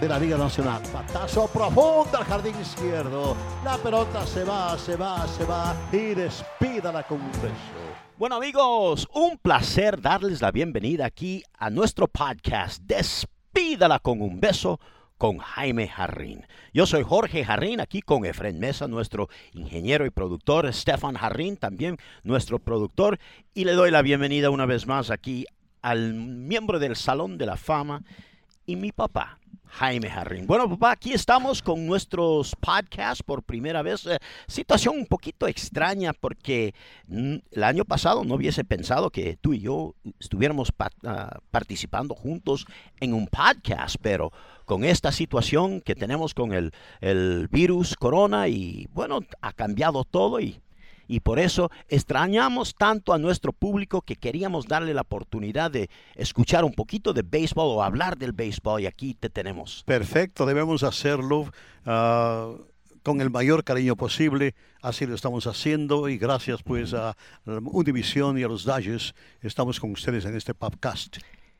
de la Liga Nacional. Batazo profundo al jardín izquierdo. La pelota se va, se va, se va y despídala con un beso. Bueno amigos, un placer darles la bienvenida aquí a nuestro podcast Despídala con un beso con Jaime Jarrín. Yo soy Jorge Jarrín, aquí con Efren Mesa, nuestro ingeniero y productor, Stefan Jarrín, también nuestro productor, y le doy la bienvenida una vez más aquí al miembro del Salón de la Fama y mi papá, Jaime Jarrín. Bueno, papá, aquí estamos con nuestros podcasts por primera vez. Eh, situación un poquito extraña porque mm, el año pasado no hubiese pensado que tú y yo estuviéramos uh, participando juntos en un podcast, pero con esta situación que tenemos con el, el virus corona y bueno, ha cambiado todo y y por eso extrañamos tanto a nuestro público que queríamos darle la oportunidad de escuchar un poquito de béisbol o hablar del béisbol y aquí te tenemos. Perfecto, debemos hacerlo. Uh, con el mayor cariño posible, así lo estamos haciendo y gracias pues a Univision y a los Dodgers estamos con ustedes en este podcast.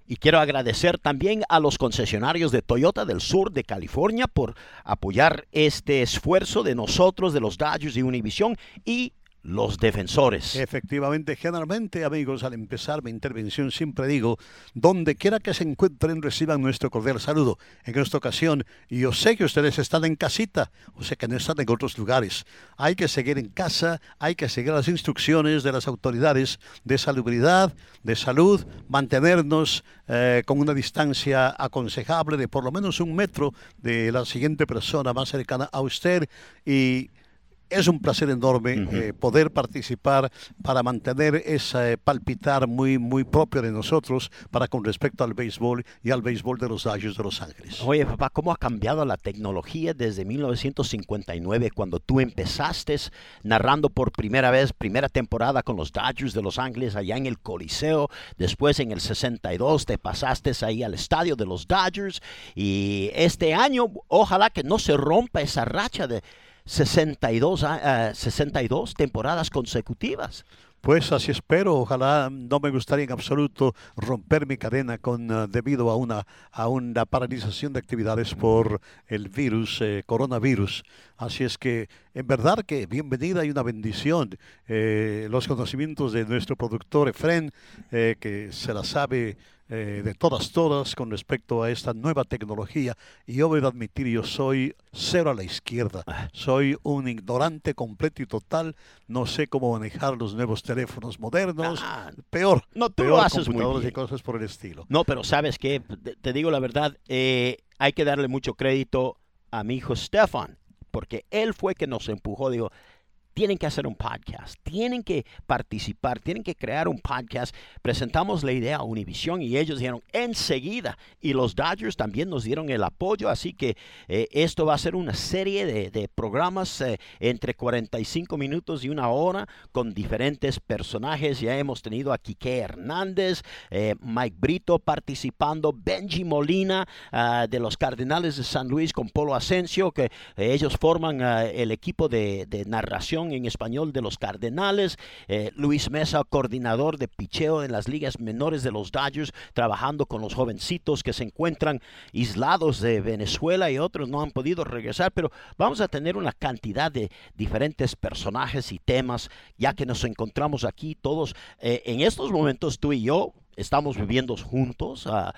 Y quiero agradecer también a los concesionarios de Toyota del sur de California por apoyar este esfuerzo de nosotros, de los Dodgers y Univision y los defensores. Efectivamente, generalmente, amigos, al empezar mi intervención siempre digo, donde quiera que se encuentren, reciban nuestro cordial saludo. En esta ocasión, yo sé que ustedes están en casita, o sea que no están en otros lugares. Hay que seguir en casa, hay que seguir las instrucciones de las autoridades de salubridad, de salud, mantenernos eh, con una distancia aconsejable de por lo menos un metro de la siguiente persona más cercana a usted y es un placer enorme eh, poder participar para mantener ese palpitar muy, muy propio de nosotros para con respecto al béisbol y al béisbol de los Dodgers de Los Ángeles. Oye, papá, ¿cómo ha cambiado la tecnología desde 1959 cuando tú empezaste narrando por primera vez, primera temporada con los Dodgers de Los Ángeles allá en el Coliseo? Después en el 62 te pasaste ahí al estadio de los Dodgers y este año ojalá que no se rompa esa racha de 62, 62 temporadas consecutivas. Pues así espero, ojalá no me gustaría en absoluto romper mi cadena con uh, debido a una a una paralización de actividades por el virus, eh, coronavirus. Así es que en verdad que bienvenida y una bendición eh, los conocimientos de nuestro productor Efren, eh, que se la sabe eh, de todas, todas con respecto a esta nueva tecnología. Y yo voy a admitir, yo soy cero a la izquierda. Ah. Soy un ignorante completo y total. No sé cómo manejar los nuevos teléfonos modernos. Ah, peor. No, tú peor haces computadores y cosas por el estilo. No, pero sabes que, te digo la verdad, eh, hay que darle mucho crédito a mi hijo Stefan, porque él fue que nos empujó. Digo, tienen que hacer un podcast, tienen que participar, tienen que crear un podcast. Presentamos la idea a Univision y ellos dijeron enseguida. Y los Dodgers también nos dieron el apoyo, así que eh, esto va a ser una serie de, programas eh, entre 45 minutos y una hora con diferentes personajes. Ya hemos tenido a Quique Hernández, eh, Mike Brito participando, Benji Molina ah, de los Cardenales de San Luis con Polo Asensio, que ellos forman ah, el equipo de narración en español de los Cardenales, eh, Luis Mesa, coordinador de picheo en las ligas menores de los Dodgers, trabajando con los jovencitos que se encuentran aislados de Venezuela y otros no han podido regresar, pero vamos a tener una cantidad de diferentes personajes y temas, ya que nos encontramos aquí todos eh, en estos momentos, tú y yo, estamos viviendo juntos. Uh,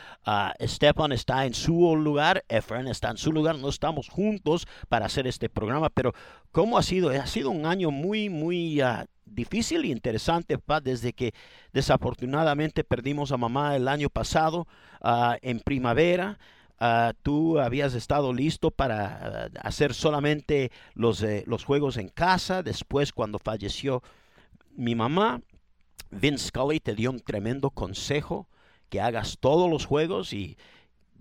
Stepan está en su lugar, Efren está en su lugar. No estamos juntos para hacer este programa, pero ¿cómo ha sido? Ha sido un año muy, muy difícil y interesante, desde que desafortunadamente perdimos a mamá el año pasado en primavera. tú habías estado listo para hacer solamente los, los juegos en casa. Después, cuando falleció mi mamá, Vince Scully te dio un tremendo consejo que hagas todos los juegos y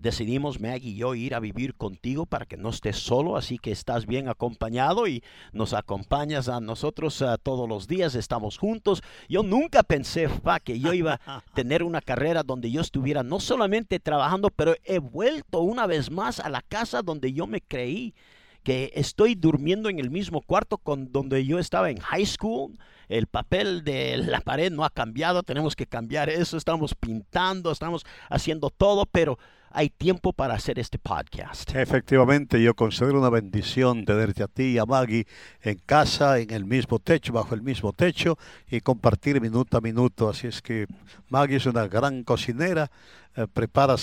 decidimos Maggie y yo ir a vivir contigo para que no estés solo, así que estás bien acompañado y nos acompañas a nosotros todos los días, estamos juntos. Yo nunca pensé pa, que yo iba a tener una carrera donde yo estuviera no solamente trabajando, pero he vuelto una vez más a la casa donde yo me creí que estoy durmiendo en el mismo cuarto con donde yo estaba en high school el papel de la pared no ha cambiado, tenemos que cambiar eso, estamos pintando, estamos haciendo todo, pero hay tiempo para hacer este podcast. Efectivamente, yo considero una bendición tenerte a ti y a Maggie en casa, en el mismo techo, bajo el mismo techo y compartir minuto a minuto. Así es que Maggie es una gran cocinera, eh, prepara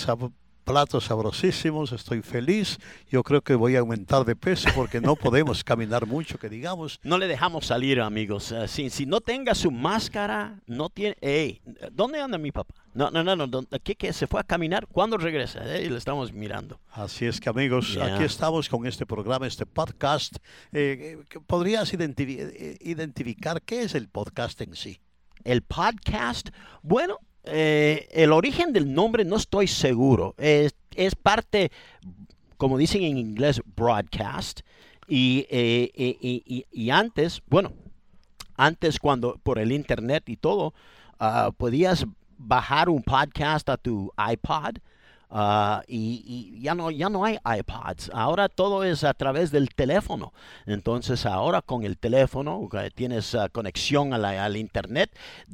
platos sabrosísimos, estoy feliz. Yo creo que voy a aumentar de peso porque no podemos caminar mucho, que digamos. No le dejamos salir, amigos. Uh, si, si, no tenga su máscara, no tiene... Hey, ¿Dónde anda mi papá? No, no, no, no. ¿Qué, qué se fue a caminar? ¿Cuándo regresa? Eh, le estamos mirando. Así es que, amigos, aquí estamos con este programa, este podcast. Eh, ¿Podrías eh, identificar qué es el podcast en sí? El podcast, bueno, eh, el origen del nombre no estoy seguro. Es, parte, como dicen en inglés, broadcast. Y, eh, y, antes, bueno, antes cuando por el internet y todo, ah, podías bajar un podcast a tu iPod Ah, y, ya, no, ya no hay iPods, ahora todo es a través del teléfono. Entonces ahora con el teléfono tienes ah, conexión al Internet,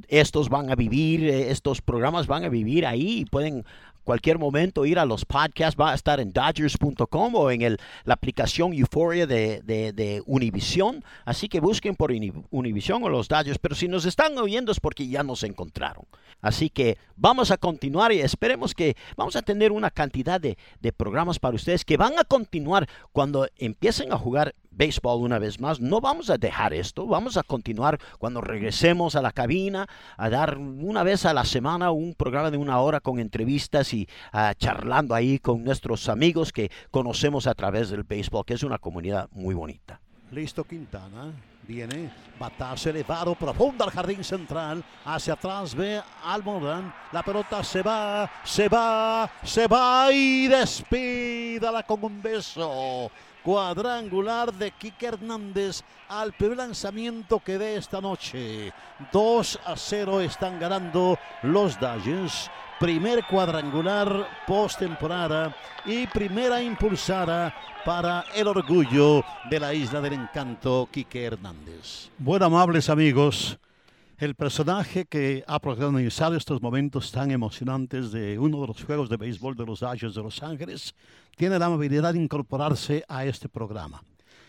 estos van a vivir, eh, estos programas van a vivir ahí y pueden cualquier momento ir a los podcasts, va a estar en dodgers.com o en el, la aplicación Euphoria de, de, Univision. Así que busquen por Univision o los Dodgers. Pero si nos están oyendo es porque ya nos encontraron. Así que vamos a continuar y esperemos que vamos a tener una cantidad de, de programas para ustedes que van a continuar cuando empiecen a jugar béisbol una vez más. No vamos a dejar esto, vamos a continuar cuando regresemos a la cabina, a dar una vez a la semana un programa de una hora con entrevistas y uh, charlando ahí con nuestros amigos que conocemos a través del béisbol, que es una comunidad muy bonita. Listo Quintana. Viene, batazo elevado, profundo al jardín central. Hacia atrás ve Almodán. La pelota se va, se va, se va y despídala con un beso cuadrangular de Kike Hernández al primer lanzamiento que dé esta noche. 2 a 0 están ganando los Dodgers. Primer cuadrangular postemporada y primera impulsada para el orgullo de la isla del encanto, Quique Hernández. Bueno, amables amigos, el personaje que ha protagonizado estos momentos tan emocionantes de uno de los juegos de béisbol de los Dodgers de Los Ángeles tiene la amabilidad de incorporarse a este programa.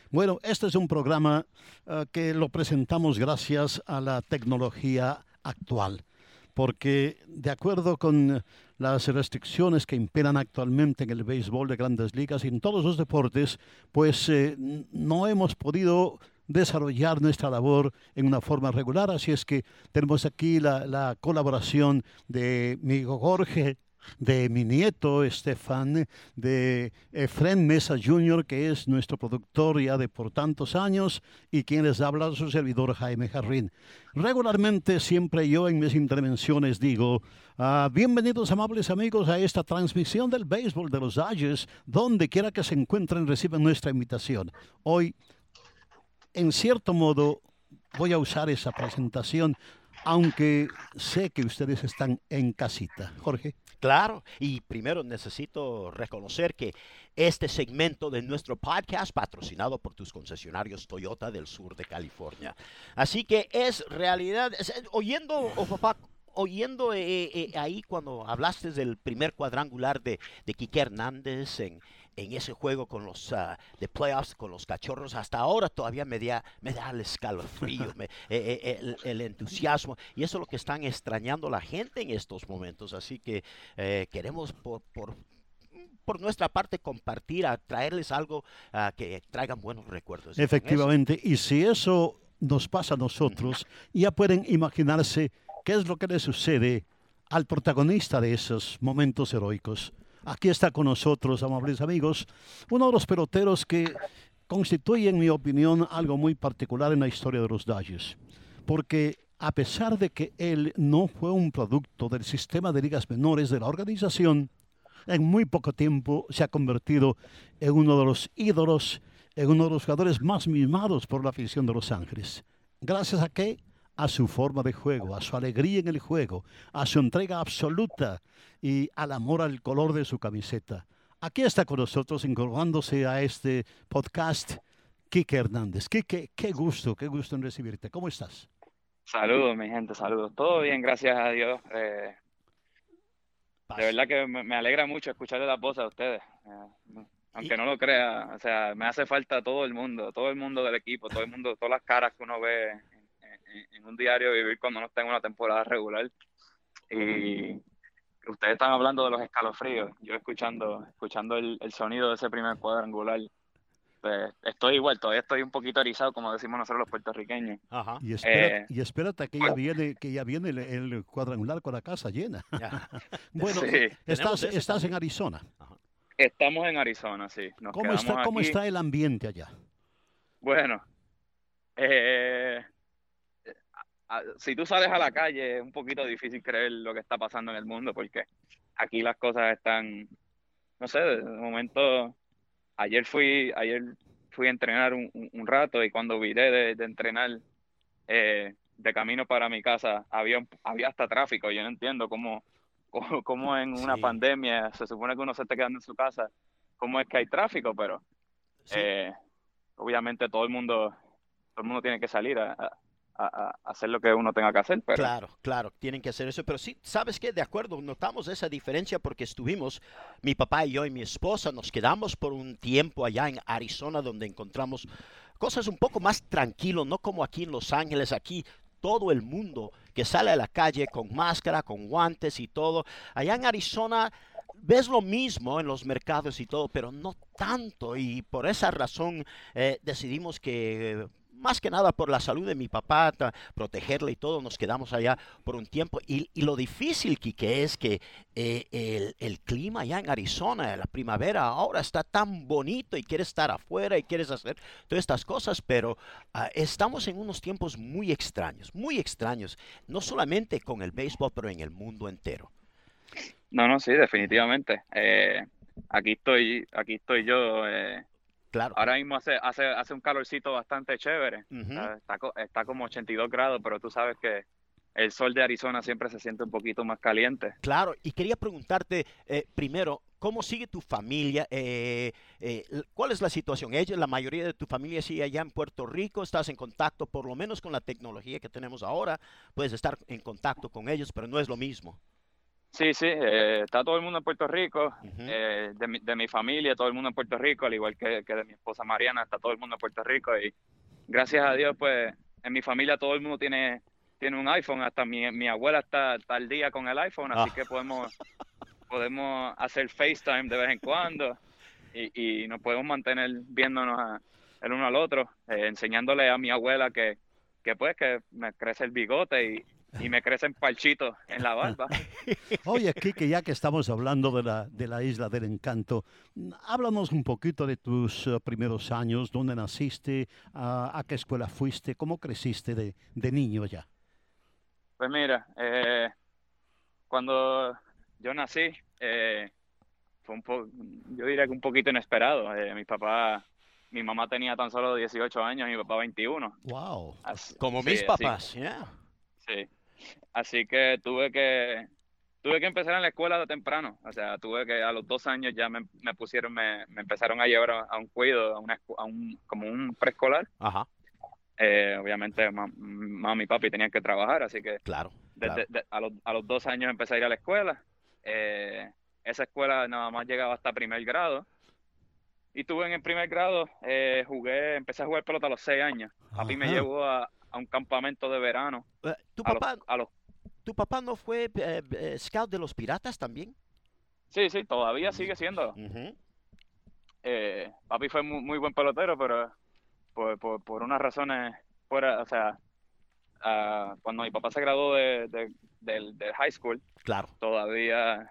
Bueno, este es un programa eh, que lo presentamos gracias a la tecnología actual, porque de acuerdo con las restricciones que imperan actualmente en el béisbol de grandes ligas y en todos los deportes, pues eh, no hemos podido desarrollar nuestra labor en una forma regular. Así es que tenemos aquí la, colaboración de mi hijo Jorge, de mi nieto Estefan, de Efren Mesa Jr., que es nuestro productor ya de por tantos años, y quien les habla su servidor Jaime Jarrín. Regularmente, siempre yo en mis intervenciones digo, ah, bienvenidos amables amigos a esta transmisión del béisbol de los Dodgers, donde quiera que se encuentren reciban nuestra invitación. Hoy en cierto modo voy a usar esa presentación, aunque sé que ustedes están en casita. Jorge. Claro, y primero necesito reconocer que este segmento de nuestro podcast patrocinado por tus concesionarios Toyota del sur de California. Así que es realidad, oyendo, oyendo eh, eh, ahí cuando hablaste del primer cuadrangular de, de Quique Hernández en, en ese juego con los ah, de playoffs con los cachorros hasta ahora todavía me da, me da el escalofrío, me- eh, eh, el, el entusiasmo y eso es lo que están extrañando la gente en estos momentos. Así que eh, queremos por, por por nuestra parte compartir, a traerles algo ah, que traigan buenos recuerdos. Efectivamente, y si eso nos pasa a nosotros, ya pueden imaginarse qué es lo que le sucede al protagonista de esos momentos heroicos. Aquí está con nosotros, amables amigos, uno de los peloteros que constituye, en mi opinión, algo muy particular en la historia de los Dodgers. Porque a pesar de que él no fue un producto del sistema de ligas menores de la organización, en muy poco tiempo se ha convertido en uno de los ídolos, en uno de los jugadores más mimados por la afición de Los Ángeles. ¿Gracias a qué? A su forma de juego, a su alegría en el juego, a su entrega absoluta y al amor al color de su camiseta. Aquí está con nosotros, incorporándose a este podcast, Quique Hernández. Quique, qué gusto, qué gusto en recibirte. ¿Cómo estás? Saludos, mi gente, saludos. Todo bien, gracias a Dios. Eh, de verdad que me, alegra mucho escucharle la voz a ustedes. Eh, aunque no lo crea, o sea, me hace falta todo el mundo, todo el mundo del equipo, todo el mundo, todas las caras que uno ve en, un diario vivir cuando uno está en una temporada regular. Y ustedes están hablando de los escalofríos, yo escuchando, escuchando el, el sonido de ese primer cuadrangular. Pues, estoy igual, todavía estoy un poquito erizado, como decimos nosotros los puertorriqueños. Ajá. Y, espera- Eh, y espérate que ya viene, que ya viene el, el cuadrangular con la casa llena. Ya. Bueno, Sí. estás, estás en. Arizona. Estamos en Arizona, sí. Nos ¿Cómo está, ¿Cómo aquí. está el ambiente allá? Bueno, eh, si tú sales a la calle es un poquito difícil creer lo que está pasando en el mundo porque aquí las cosas están, no sé, de momento, ayer fui, ayer fui a entrenar un, un- rato y cuando viré de, de entrenar eh, de camino para mi casa había, había hasta tráfico. Yo no entiendo cómo, cómo, cómo en una Sí. pandemia se supone que uno se esté quedando en su casa, cómo es que hay tráfico, pero Sí. eh, obviamente todo el mundo, todo el mundo tiene que salir a, a- a- hacer lo que uno tenga que hacer, Claro, claro, tienen que hacer eso. Pero sí, ¿sabes qué? De acuerdo, notamos esa diferencia porque estuvimos, mi papá y yo y mi esposa, nos quedamos por un tiempo allá en Arizona donde encontramos cosas un poco más tranquilo, no como aquí en Los Ángeles, aquí todo el mundo que sale a la calle con máscara, con guantes y todo. Allá en Arizona ves lo mismo en los mercados y todo, pero no tanto. Y por esa razón eh, decidimos que, más que nada por la salud de mi papá, protegerle y todo, nos quedamos allá por un tiempo. Y, y lo difícil, que es que eh, el, clima allá en Arizona, la primavera, ahora está tan bonito y quieres estar afuera y quieres hacer todas estas cosas, pero ah, estamos en unos tiempos muy extraños, muy extraños, no solamente con el béisbol, pero en el mundo entero. no, no, sí, definitivamente. Eh, aquí estoy, aquí estoy yo. eh, Claro. ahora mismo hace, hace, hace un calorcito bastante chévere. Ujú. Ah, Está, está como 82 grados, pero tú sabes que el sol de Arizona siempre se siente un poquito más caliente. Claro, y quería preguntarte eh, primero, ¿cómo sigue tu familia? Eh, eh, ¿Cuál es la situación? Ellos, la mayoría de tu familia sigue allá en Puerto Rico, estás en contacto por lo menos con la tecnología que tenemos ahora, puedes estar en contacto con ellos, pero no es lo mismo. Sí, sí, eh, está todo el mundo en Puerto Rico, eh, de mi, de mi familia, todo el mundo en Puerto Rico, al igual que, que de mi esposa Mariana, está todo el mundo en Puerto Rico y gracias a Dios, pues en mi familia todo el mundo tiene, tiene un iPhone, hasta mi, mi abuela está, está al día con el iPhone, así Ah. que podemos, podemos hacer FaceTime de vez en cuando y, y nos podemos mantener viéndonos a- el uno al otro, eh, enseñándole a mi abuela que, que pues que me crece el bigote y, y me crecen parchitos en la barba. Oye, Kike, ya que estamos hablando de la, de la isla del encanto, háblanos un poquito de tus eh, primeros años, dónde naciste, a, a qué escuela fuiste, cómo creciste de, de niño ya. Pues mira, eh, cuando yo nací, eh, fue un po yo diría que un poquito inesperado. Eh, mi papá, mi mamá tenía tan solo 18 años y mi papá 21. Wow. Así- Como sí, mis papás, yeah. sí. Así que tuve que tuve que empezar en la escuela de temprano. O sea, tuve que a los dos años ya me, me pusieron, me, me empezaron a llevar a, a un cuido, a, una, a un, como un preescolar. Ajá, Eh, obviamente, mam- mami y papi tenían que trabajar, así que claro. desde- claro. de- a, los, a los dos años empecé a ir a la escuela. Eh, esa escuela nada más llegaba hasta primer grado. y tuve en el primer grado, eh, jugué, empecé a jugar pelota a los seis años. Papi me Ajá. llevó a, a un campamento de verano. Eh, ¿Tu A los, papá, a los- ¿Tu papá no fue eh, eh, scout de los piratas también? sí, sí, todavía sigue siendo. Eh, papi fue muy, muy buen pelotero, pero por, por, por unas razones fuera, o sea, ah, cuando mi papá se graduó de, de- del, del high school, Claro. todavía,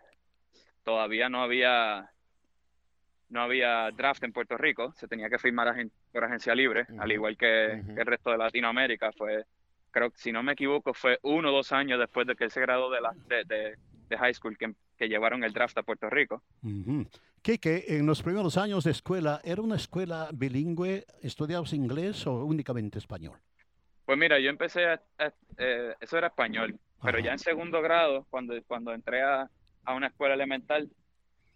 todavía no había, no había draft en Puerto Rico, se tenía que firmar agen- por agencia libre, al Ujú, igual que, ujú. que el resto de Latinoamérica. Fue, creo que si no me equivoco, fue uno o dos años después de que él se graduó de, la, de, de- de high school que, que llevaron el draft a Puerto Rico. Ujú. Quique, en los primeros años de escuela, ¿era una escuela bilingüe? ¿Estudiabas inglés o únicamente español? Pues mira, yo empecé a, a- eh, eso era español, pero ya en segundo grado, cuando, cuando entré a, a una escuela elemental,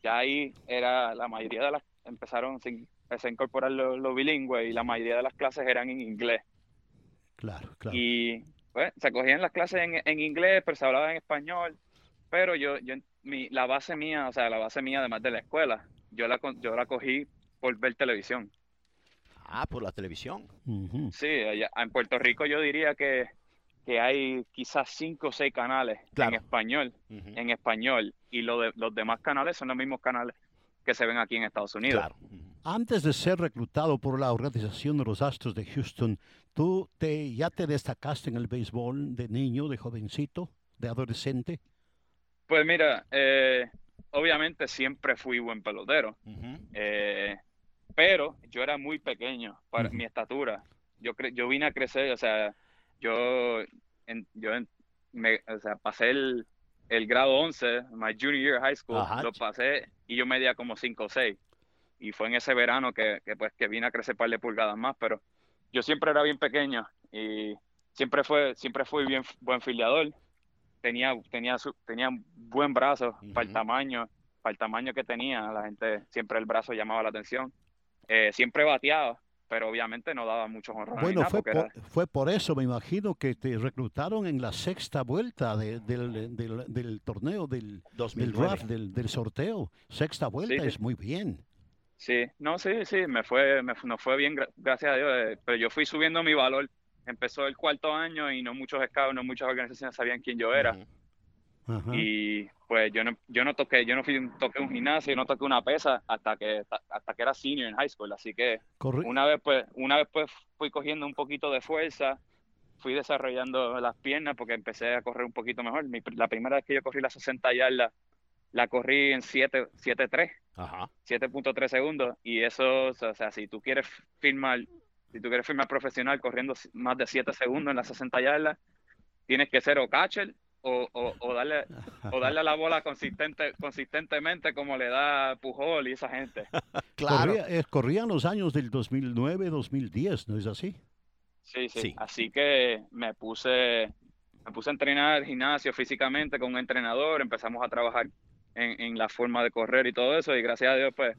ya ahí era la mayoría de las, empezaron, se, empecé a incorporar lo, lo bilingüe y la mayoría de las clases eran en inglés. Claro, claro. Y pues se cogían las clases en, en inglés, pero se hablaba en español, pero yo, yo, mi, la base mía, o sea, la base mía además de la escuela, yo la, con- yo la cogí por ver televisión. Ah, por la televisión. Sí, allá- en Puerto Rico yo diría que, que hay quizás cinco o seis canales Claro. en español, en español, y lo de, los demás canales son los mismos canales que se ven aquí en Estados Unidos. Claro. Antes de ser reclutado por la organización de los Astros de Houston, ¿tú te, ya te destacaste en el béisbol de niño, de jovencito, de adolescente? Pues mira, eh, obviamente siempre fui buen pelotero, eh, pero yo era muy pequeño para mi estatura. Yo, cre- yo vine a crecer, o sea, yo, en- yo en- me, o sea, pasé el, el grado 11, my junior year high school, Ajá. lo pasé y yo medía como 5 o 6. Y fue en ese verano que, que, pues que vine a crecer un par de pulgadas más, pero yo siempre era bien pequeño y siempre fue, siempre fui bien buen filiador. Tenía, tenía, su- tenía un buen brazo para el tamaño, para el tamaño que tenía, la gente siempre el brazo llamaba la atención. Eh, siempre bateaba, pero obviamente no daba muchos honrones. Bueno, fue por, fue por eso, me imagino, que te reclutaron en la sexta vuelta de- del, del- del torneo, del, del 2009. draft, del, del sorteo. Sexta vuelta sí. es muy bien. Sí, no, sí, sí, me fue, me, nos fue bien, gra- gracias a Dios, eh, pero yo fui subiendo mi valor. Empezó el cuarto año y no muchos scouts, no muchas organizaciones sabían quién yo era. Y pues yo no, yo no toqué, yo no fui, toqué un gimnasio, no toqué una pesa hasta que, hasta que era senior en high school. Así que Corre- una vez pues, una vez pues fui cogiendo un poquito de fuerza, fui desarrollando las piernas porque empecé a correr un poquito mejor. Mi la primera vez que yo corrí las 60 yardas, la corrí en 7, 7.3. Ajá. 7.3 segundos y eso, o sea, si tú quieres firmar, si tú quieres firmar profesional corriendo más de 7 segundos en las 60 yardas, tienes que ser o catcher o, o, o darle o darle a la bola consistente, consistentemente como le da Pujol y esa gente. Claro. corría- eh, corrían los años del 2009, 2010, ¿no es así? Sí, sí. Sí. Así que me puse, me puse a entrenar gimnasio físicamente con un entrenador, empezamos a trabajar en, en la forma de correr y todo eso, y gracias a Dios, pues,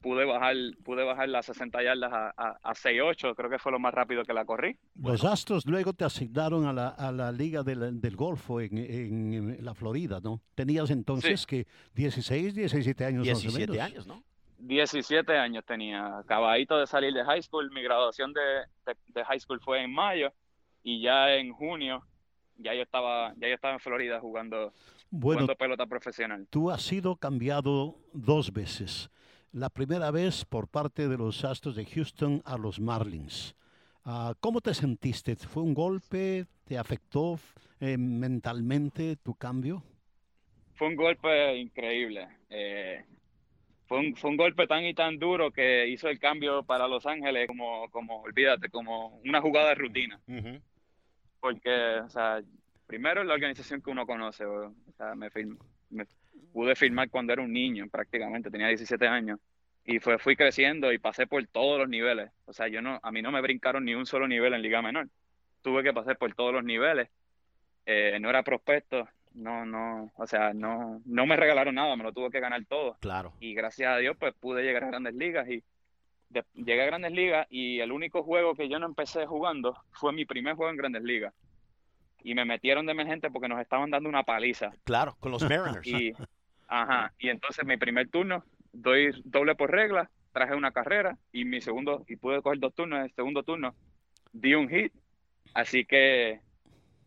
pude bajar, pude bajar las 60 yardas a, a, a 6.8, creo que fue lo más rápido que la corrí. Los Astros luego te asignaron a la, a la Liga del, del Golfo en, en- en la Florida, ¿no? Tenías entonces que 16, 17 años más o 17 menos. años, ¿no? 17 años tenía, acabadito de salir de high school, mi graduación de, de, de high school fue en mayo, y ya en junio, ya yo estaba, ya yo estaba en Florida jugando, Bueno, jugando pelota profesional. tú has sido cambiado dos veces. La primera vez por parte de los Astros de Houston a los Marlins. Ah, ¿Cómo te sentiste? ¿Fue un golpe? ¿Te afectó eh, mentalmente tu cambio? fue un golpe increíble. eh, fue, un, fue un golpe tan y tan duro que hizo el cambio para Los Ángeles como, como olvídate, como una jugada de rutina. Porque, o sea, primero la organización que uno conoce, o, sea, me, me pude firmar cuando era un niño prácticamente, tenía 17 años. Y fue, fui creciendo y pasé por todos los niveles. O sea, yo no, a mí no me brincaron ni un solo nivel en Liga Menor. Tuve que pasar por todos los niveles. Eh, no era prospecto, no, no, o sea, no, no me regalaron nada, me lo tuve que ganar todo. Claro. Y gracias a Dios, pues pude llegar a grandes ligas y de- llegué a grandes ligas y el único juego que yo no empecé jugando fue mi primer juego en grandes ligas. Y me metieron de emergente porque nos estaban dando una paliza. Claro, con los Mariners. Y, ajá, y entonces mi primer turno, doy doble por regla, traje una carrera y mi segundo, y pude coger dos turnos, en el segundo turno di un hit, así que,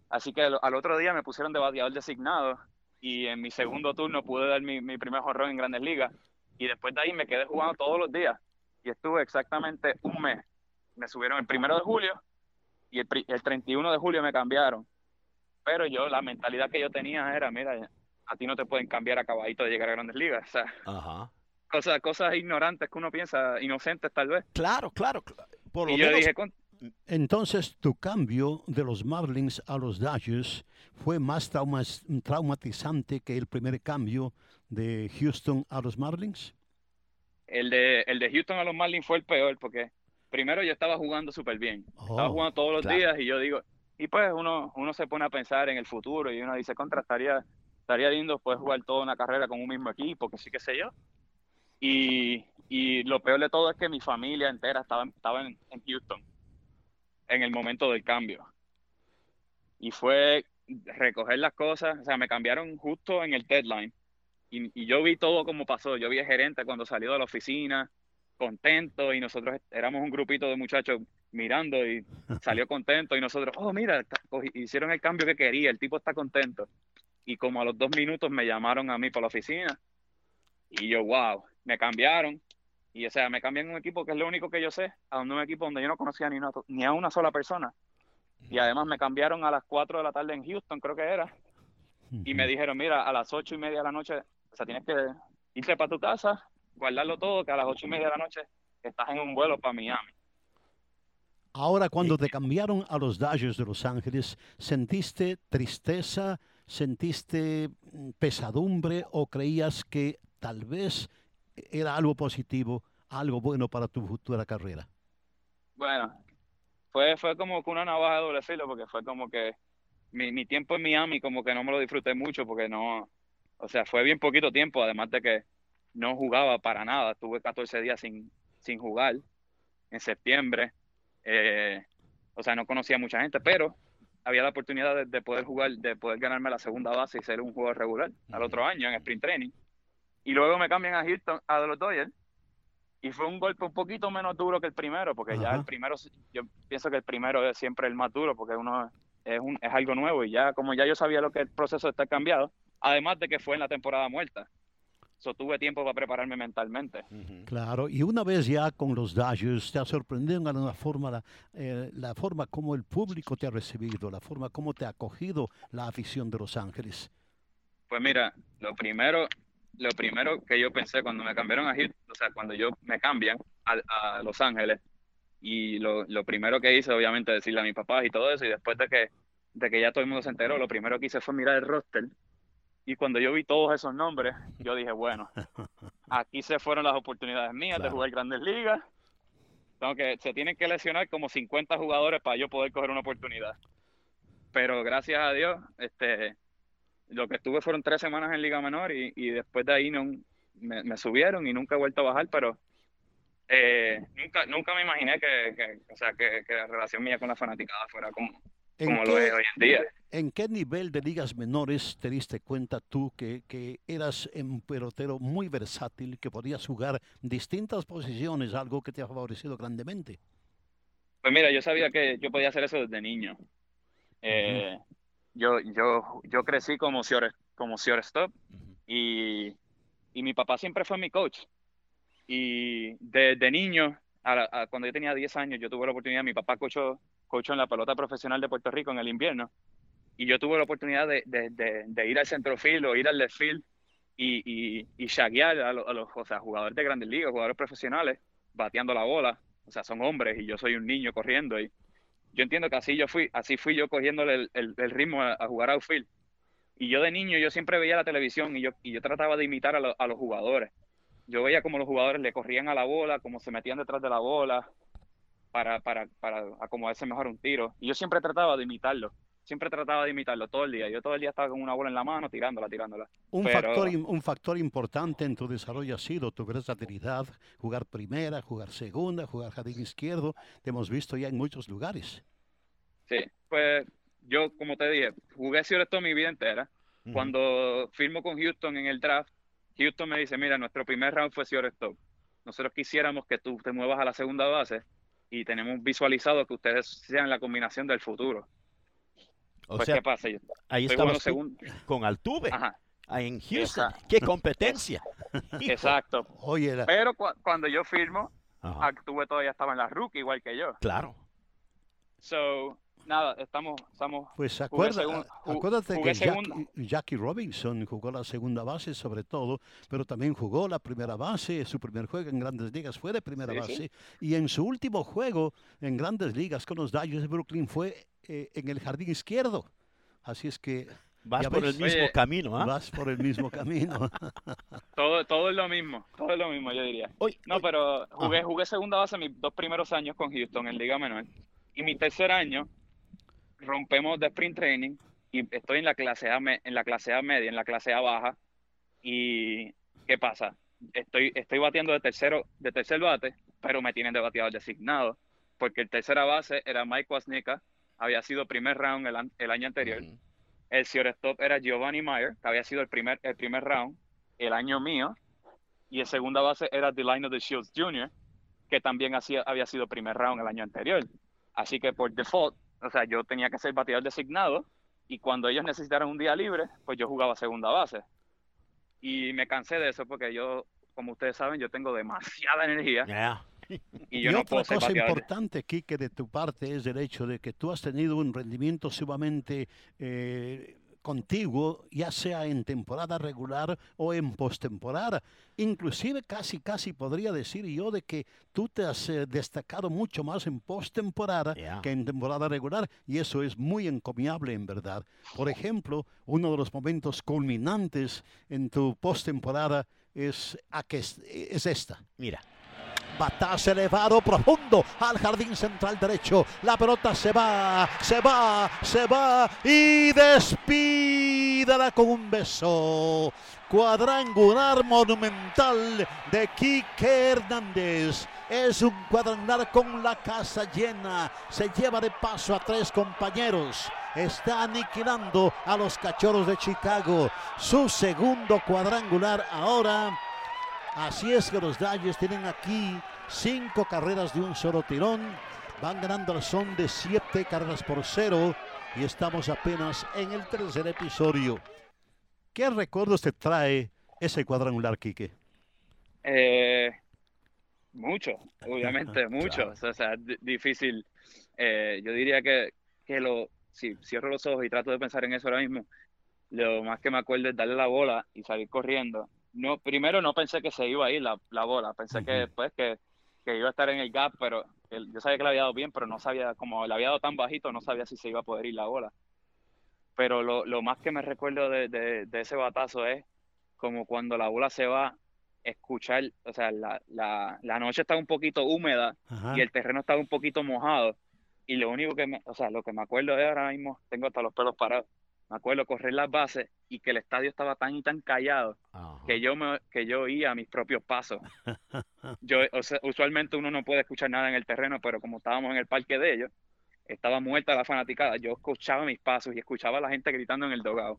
así que al otro día me pusieron de bateador designado y en mi segundo turno pude dar mi, mi primer jorrón en Grandes Ligas y después de ahí me quedé jugando todos los días y estuve exactamente un mes. Me subieron el primero de julio y el, el 31 de julio me cambiaron. Pero yo, la mentalidad que yo tenía era, mira, a ti no te pueden cambiar a caballito de llegar a grandes ligas. O sea, Ajá. Cosas, cosas ignorantes que uno piensa, inocentes tal vez. Claro, claro. Por lo y yo menos, dije, con- Entonces, tu cambio de los Marlins a los Dodgers fue más traumas- traumatizante que el primer cambio de Houston a los Marlins. el de, el de Houston a los Marlins fue el peor porque primero yo estaba jugando súper bien. Estaba Oh, jugando todos los claro. días y yo digo, y pues uno, uno se pone a pensar en el futuro y uno dice, contra, estaría, estaría lindo pues jugar toda una carrera con un mismo equipo, que sí que sé yo. Y, y lo peor de todo es que mi familia entera estaba, estaba en, en Houston en el momento del cambio. Y fue recoger las cosas, o sea, me cambiaron justo en el deadline. Y, y yo vi todo como pasó. Yo vi al gerente cuando salió de la oficina, contento, y nosotros éramos un grupito de muchachos mirando y salió contento. Y nosotros, oh, mira, hicieron el cambio que quería, el tipo está contento. Y como a los dos minutos me llamaron a mí para la oficina, y yo, wow, me cambiaron. Y o sea, me cambian un equipo que es lo único que yo sé, a un equipo donde yo no conocía ni, una- ni a una sola persona. Y además me cambiaron a las 4 de la tarde en Houston, creo que era y me dijeron, mira, a las ocho y media de la noche, o sea, tienes que irte para tu casa, guardarlo todo, que a las ocho y media de la noche estás en un vuelo para Miami. Ahora, cuando te cambiaron a los Dodgers de Los Ángeles, ¿sentiste tristeza, sentiste mm, pesadumbre o creías que tal vez era algo positivo, algo bueno para tu futura carrera? Bueno, fue, fue como que una navaja de doble filo, porque fue como que mi, mi tiempo en Miami como que no me lo disfruté mucho, porque no, o sea, fue bien poquito tiempo, además de que no jugaba para nada, tuve 14 días sin, sin jugar en septiembre, eh, o sea, no conocía a mucha gente, pero había la oportunidad de, de poder jugar, de poder ganarme la segunda base y ser un jugador regular al otro año en sprint training. Y luego me cambian a Houston, a los Dodgers, y fue un golpe un poquito menos duro que el primero, porque ya el primero, yo pienso que el primero es siempre el más duro, porque uno es, un, es algo nuevo, y ya como ya yo sabía lo que el proceso estar cambiado, además de que fue en la temporada muerta, so, tuve tiempo para prepararme mentalmente. Claro, y una vez ya con los Dodgers, te ha sorprendido en alguna forma la, eh, la forma como el público te ha recibido, la forma como te ha acogido la afición de Los Ángeles. Pues mira, lo primero, lo primero que yo pensé cuando me cambiaron a Houston, o sea, cuando yo me cambian a, a Los Ángeles, y lo, lo primero que hice, obviamente, decirle a mis papás y todo eso, y después de que, de que ya todo el mundo se enteró, lo primero que hice fue mirar el roster, y cuando yo vi todos esos nombres, yo dije, bueno, aquí se fueron las oportunidades mías de jugar grandes ligas, tengo que, se tienen que lesionar como 50 jugadores para yo poder coger una oportunidad. Pero gracias a Dios, este, lo que estuve fueron tres semanas en Liga Menor y, y después de ahí no, me, me subieron y nunca he vuelto a bajar, pero eh, nunca, nunca me imaginé que, que, o sea, que, que la relación mía con la fanaticada fuera como, ¿En como lo qué- es hoy en día. ¿En qué nivel de ligas menores te diste cuenta tú que, que eras un pelotero muy versátil, que podías jugar distintas posiciones, algo que te ha favorecido grandemente? Pues mira, yo sabía que yo podía hacer eso desde niño. Eh, yo, yo, yo crecí como short, como shortstop y, y mi papá siempre fue mi coach. Y desde niño, a la- a cuando yo tenía 10 años, yo tuve la oportunidad, mi papá coachó, coachó en la pelota profesional de Puerto Rico en el invierno. Y yo tuve la oportunidad de, de, de, de ir al centrofield o ir al left field y, y, y shaguear a, los, a los o sea, jugadores de grandes ligas, jugadores profesionales, bateando la bola. O sea, son hombres y yo soy un niño corriendo. Y yo entiendo que así yo fui, así fui yo cogiéndole el, el, el ritmo a, a jugar outfield. Y yo de niño, yo siempre veía la televisión y yo, y yo trataba de imitar a, lo- a los jugadores. Yo veía como los jugadores le corrían a la bola, como se metían detrás de la bola para, para, para acomodarse mejor un tiro. Y yo siempre trataba de imitarlo. Siempre trataba de imitarlo todo el día. Yo todo el día estaba con una bola en la mano, tirándola, tirándola. Un, Pero- factor, un factor importante en tu desarrollo ha sido tu versatilidad, jugar primera, jugar segunda, jugar jardín izquierdo. Te hemos visto ya en muchos lugares. Sí, pues yo, como te dije, jugué shortstop mi vida entera. Cuando firmo con Houston en el draft, Houston me dice, mira, nuestro primer round fue shortstop. nosotros quisiéramos que tú te muevas a la segunda base y tenemos visualizado que ustedes sean la combinación del futuro. O pues, sea, ¿qué pasa? Yo ahí segun- con Altuve, Ajá, ahí en Houston. Exacto. ¡Qué competencia! Exacto. Oye, la- Pero cu- cuando yo firmo, Ajá, Actúe todavía estaba en la rookie igual que yo. Claro. So, nada, estamos, estamos Pues acuerda- acuérdate que. Jackie, Jackie Robinson jugó la segunda base sobre todo, pero también jugó la primera base. Su primer juego en Grandes Ligas fue de primera Sí, base. sí. Y en su último juego en Grandes Ligas con los Dodgers de Brooklyn fue eh, en el jardín izquierdo. Así es que Vas por ves. el mismo Oye, camino, ¿ah? vas por el mismo camino. todo, todo es lo mismo, todo es lo mismo, yo diría. Oye, No, pero jugué, Ajá. jugué segunda base mis dos primeros años con Houston en Liga Menor. Y mi tercer año rompemos de sprint training y estoy en la clase A, me- en la clase A media, en la clase A baja. Y ¿qué pasa? Estoy, estoy bateando de tercero, de tercer bate, pero me tienen de bateador designado, porque el tercera base era Mike Waznica, había sido primer round el, el año anterior. Ujú. El shortstop era Giovanni Meyer, que había sido el primer, el primer round el año mío. Y el segunda base era Delino de Shields Jr., que también hacía, había sido primer round el año anterior. Así que por default, o sea, yo tenía que ser bateador designado. Y cuando ellos necesitaron un día libre, pues yo jugaba segunda base. Y me cansé de eso porque yo, como ustedes saben, yo tengo demasiada energía Ya. y yo y no otra cosa bateador. importante, Quique, de tu parte es el hecho de que tú has tenido un rendimiento sumamente eh, contiguo, ya sea en temporada regular o en postemporada. Inclusive casi, casi podría decir yo de que tú te has eh, destacado mucho más en postemporada Ya. que en temporada regular y eso es muy encomiable en verdad. Por ejemplo, uno de los momentos culminantes en tu postemporada es, es esta. Mira, Batazo elevado profundo al jardín central derecho. La pelota se va, se va, se va y despídala con un beso. Cuadrangular monumental de Quique Hernández. Es un cuadrangular con la casa llena. Se lleva de paso a tres compañeros. Está aniquilando a los cachorros de Chicago. Su segundo cuadrangular ahora. Así es que los Dodgers tienen aquí cinco carreras de un solo tirón. Van ganando al son de siete carreras por cero. Y estamos apenas en el tercer episodio. ¿Qué recuerdos te trae ese cuadrangular, Quique? Eh, mucho, obviamente, muchos. O sea, di- difícil. Eh, yo diría que, que lo, si cierro los ojos y trato de pensar en eso ahora mismo, lo más que me acuerdo es darle la bola y salir corriendo. No, primero no pensé que se iba a ir la, la bola, pensé que después que, que iba a estar en el gap, pero yo sabía que le había dado bien, pero no sabía, como le había dado tan bajito, no sabía si se iba a poder ir la bola. Pero lo, lo más que me recuerdo de, de, de ese batazo es como cuando la bola se va, escuchar, o sea, la, la, la noche está un poquito húmeda Ajá. y el terreno estaba un poquito mojado. Y lo único que me, o sea, lo que me acuerdo de ahora mismo, tengo hasta los pelos parados. Me acuerdo correr las bases y que el estadio estaba tan y tan callado ajá. que yo me, que yo oía mis propios pasos. Yo, o sea, usualmente uno no puede escuchar nada en el terreno, pero como estábamos en el parque de ellos, estaba muerta la fanaticada. Yo escuchaba mis pasos y escuchaba a la gente gritando en el dogado.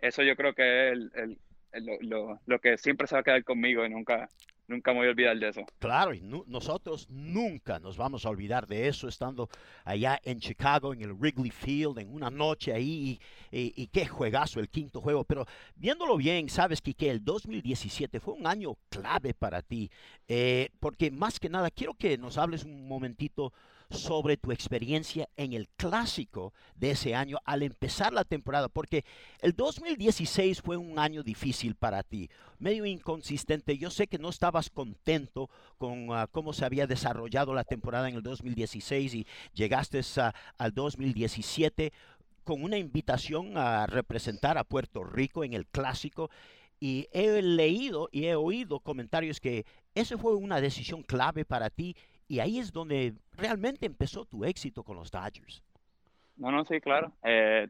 Eso yo creo que es el, el- el- lo, lo- lo que siempre se va a quedar conmigo y nunca, nunca me voy a olvidar de eso. Claro, y nu- nosotros nunca nos vamos a olvidar de eso estando allá en Chicago, en el Wrigley Field, en una noche ahí, y, y- qué juegazo el quinto juego. Pero viéndolo bien, sabes que el 2017 fue un año clave para ti, eh, porque más que nada quiero que nos hables un momentito sobre tu experiencia en el clásico de ese año al empezar la temporada, porque el 2016 fue un año difícil para ti, medio inconsistente. Yo sé que no estabas contento con ah, cómo se había desarrollado la temporada en el 2016 y llegaste a- al 2017 con una invitación a representar a Puerto Rico en el clásico. Y he leído y he oído comentarios que esa fue una decisión clave para ti y ahí es donde realmente empezó tu éxito con los Dodgers. No, no, sí, claro. Eh,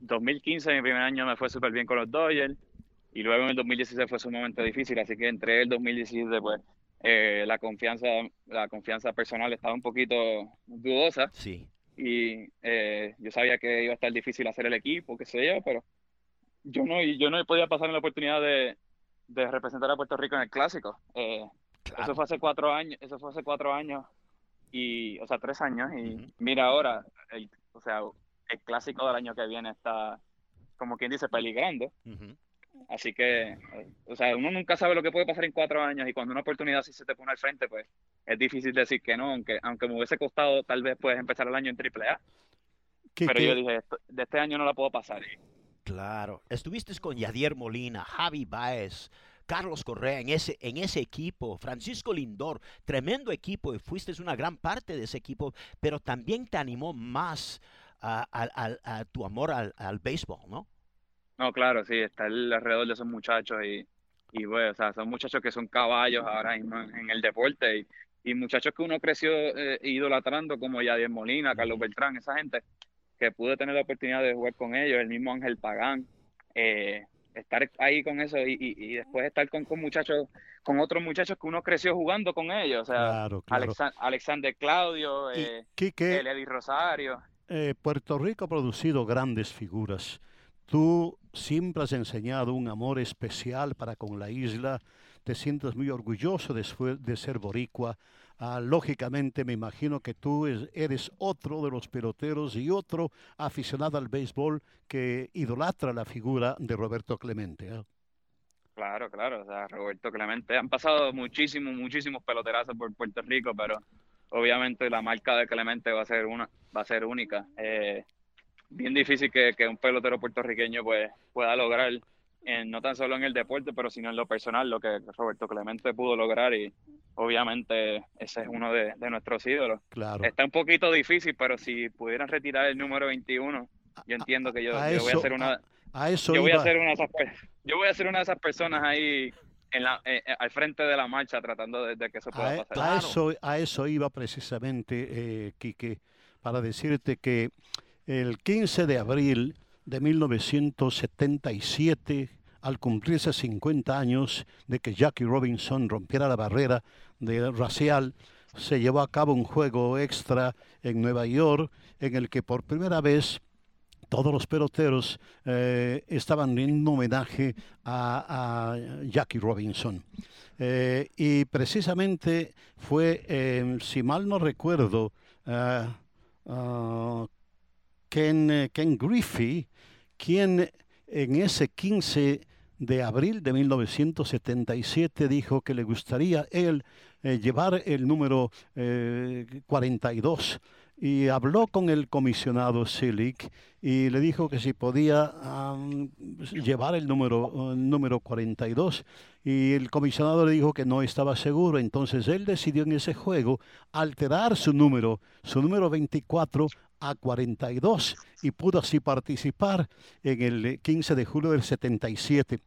2015, mi primer año, me fue súper bien con los Dodgers. Y luego en el 2016 fue sumamente difícil, así que entré el 2017, pues eh, la confianza, la confianza personal estaba un poquito dudosa. Sí. Y eh, yo sabía que iba a estar difícil hacer el equipo, qué sé yo, pero yo no, yo no podía pasar la oportunidad de, de representar a Puerto Rico en el clásico. Eh, Eso fue hace cuatro años, eso fue hace cuatro años y, o sea, tres años y mira ahora, el, o sea, el clásico del año que viene está, como quien dice, peligrando. Así que, eh, o sea, uno nunca sabe lo que puede pasar en cuatro años y cuando una oportunidad así se te pone al frente, pues es difícil decir que no, aunque, aunque me hubiese costado tal vez pues empezar el año en triple A, ¿Qué- pero qué- yo dije, "Esto- de este año no la puedo pasar. Claro. Estuviste con Yadier Molina, Javi Baez, Carlos Correa en ese, en ese equipo, Francisco Lindor, tremendo equipo y fuiste una gran parte de ese equipo, pero también te animó más a, a- a- a tu amor al, al béisbol, ¿no? No, claro, sí, estar alrededor de esos muchachos y, y bueno, o sea, son muchachos que son caballos ahora mismo en, en el deporte y, y muchachos que uno creció eh, idolatrando como Yadier Molina, Carlos Beltrán, esa gente que pude tener la oportunidad de jugar con ellos, el mismo Ángel Pagán, eh, estar ahí con eso y, y, y después estar con, con muchachos, con otros muchachos que uno creció jugando con ellos, o sea, Claro, claro. Alexan- Alexander Claudio, eh, Quique, el Eddie Rosario. eh, Puerto Rico ha producido grandes figuras. Tú siempre has enseñado un amor especial para con la isla. Te sientes muy orgulloso de, de ser boricua. Ah, lógicamente me imagino que tú es- eres otro de los peloteros y otro aficionado al béisbol que idolatra la figura de Roberto Clemente. ¿eh? Claro, claro, Roberto Clemente. Han pasado muchísimos, muchísimos peloterazos por Puerto Rico, pero obviamente la marca de Clemente va a ser una, va a ser única. Eh, bien difícil que, un pelotero puertorriqueño pues pueda lograr, en- no tan solo en el deporte, pero sino en lo personal, lo que Roberto Clemente pudo lograr y obviamente ese es uno de, de nuestros ídolos. Claro. Está un poquito difícil, pero si pudieran retirar el número 21, yo entiendo que yo, a yo voy a ser una A eso yo voy a ser una de esas yo voy a ser una de esas personas ahí en la, eh, eh, al frente de la marcha tratando de, de que eso A, pueda e- pasar. a Claro. eso, a eso iba precisamente, eh, Quique, para decirte que el 15 de abril de 1977, al cumplirse 50 años de que Jackie Robinson rompiera la barrera de racial, se llevó a cabo un juego extra en Nueva York en el que por primera vez todos los peloteros eh, estaban rindiendo homenaje a, Jackie Robinson. Eh, y precisamente fue, eh, si mal no recuerdo, ah, Ken, Ken Griffey, quien en ese 15 de abril de 1977 dijo que le gustaría él eh, llevar el número eh, 42 y habló con el comisionado Silic y le dijo que si podía am, llevar el número, número 42 y el comisionado le dijo que no estaba seguro, entonces él decidió en ese juego alterar su número, su número 24 a 42 y pudo así participar en el eh, 15 de julio del 77.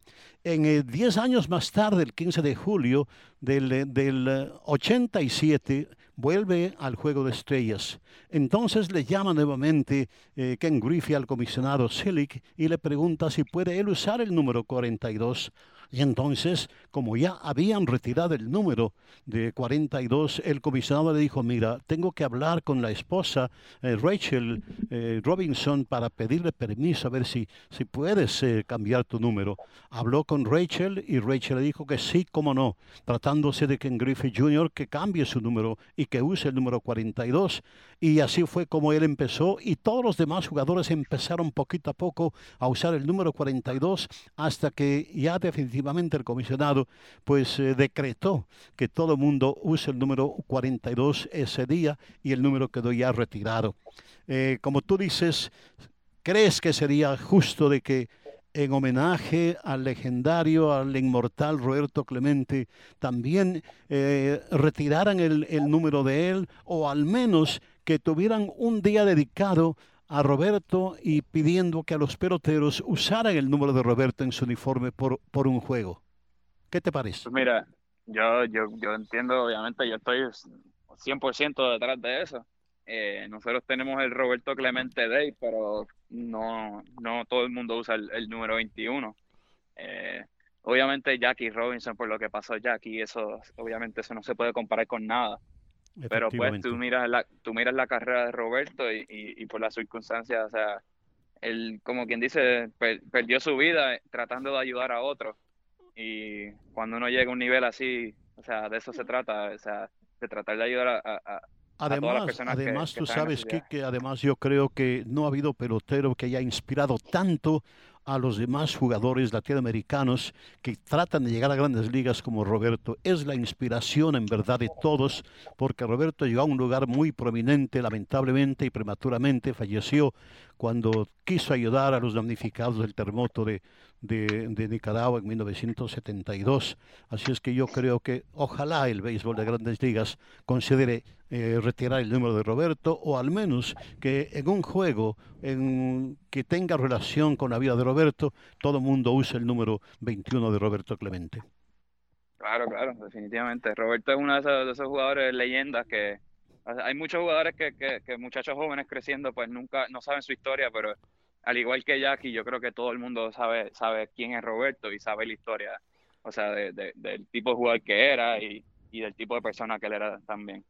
En eh, 10 años más tarde, el 15 de julio del, del eh, 87, vuelve al Juego de Estrellas. Entonces le llama nuevamente eh, Ken Griffey al comisionado Silic y le pregunta si puede él usar el número 42. Y entonces, como ya habían retirado el número de 42, el comisionado le dijo, mira, tengo que hablar con la esposa eh, Rachel eh, Robinson para pedirle permiso a ver si, si puedes eh, cambiar tu número. Habló con Rachel y Rachel le dijo que sí, cómo no, tratándose de Ken Griffey Jr. que cambie su número y que use el número 42. Y así fue como él empezó y todos los demás jugadores empezaron poquito a poco a usar el número 42 hasta que ya definitivamente el comisionado pues eh, decretó que todo el mundo use el número 42 ese día y el número quedó ya retirado. Eh, como tú dices, ¿crees que sería justo de que en homenaje al legendario, al inmortal Roberto Clemente, también eh, retiraran el, el número de él o al menos que tuvieran un día dedicado a Roberto y pidiendo que a los peloteros usaran el número de Roberto en su uniforme por, por un juego. ¿Qué te parece? Pues mira, yo, yo, yo entiendo, obviamente, yo estoy 100% detrás de eso. Eh, nosotros tenemos el Roberto Clemente Day, pero no, no todo el mundo usa el, número 21. Eh, obviamente Jackie Robinson, por lo que pasó Jackie, eso obviamente eso no se puede comparar con nada. Pero pues tú miras la, tú miras la carrera de Roberto y, y, y por las circunstancias, o sea, él, como quien dice, per- perdió su vida tratando de ayudar a otros. Y cuando uno llega a un nivel así, O sea, de eso se trata, o sea, de tratar de ayudar a, a, Además, que- además que tú sabes necesidad. que además yo creo que no ha habido pelotero que haya inspirado tanto a los demás jugadores latinoamericanos que tratan de llegar a grandes ligas como Roberto. Es la inspiración en verdad de todos, porque Roberto llegó a un lugar muy prominente, lamentablemente y prematuramente falleció cuando quiso ayudar a los damnificados del terremoto de, de, de Nicaragua en 1972. Así es que yo creo que ojalá el béisbol de grandes ligas considere eh, retirar el número de Roberto o al menos que en un juego en, que tenga relación con la vida de Roberto, todo el mundo use el número 21 de Roberto Clemente. Claro, claro, definitivamente. Roberto es uno de esos, de esos jugadores leyendas que hay muchos jugadores que, que, muchachos jóvenes creciendo pues nunca no saben su historia, pero al igual que Jackie, yo creo que todo el mundo sabe sabe quién es Roberto y sabe la historia, o sea, de, de- del tipo de jugador que era y, y del tipo de persona que él era también.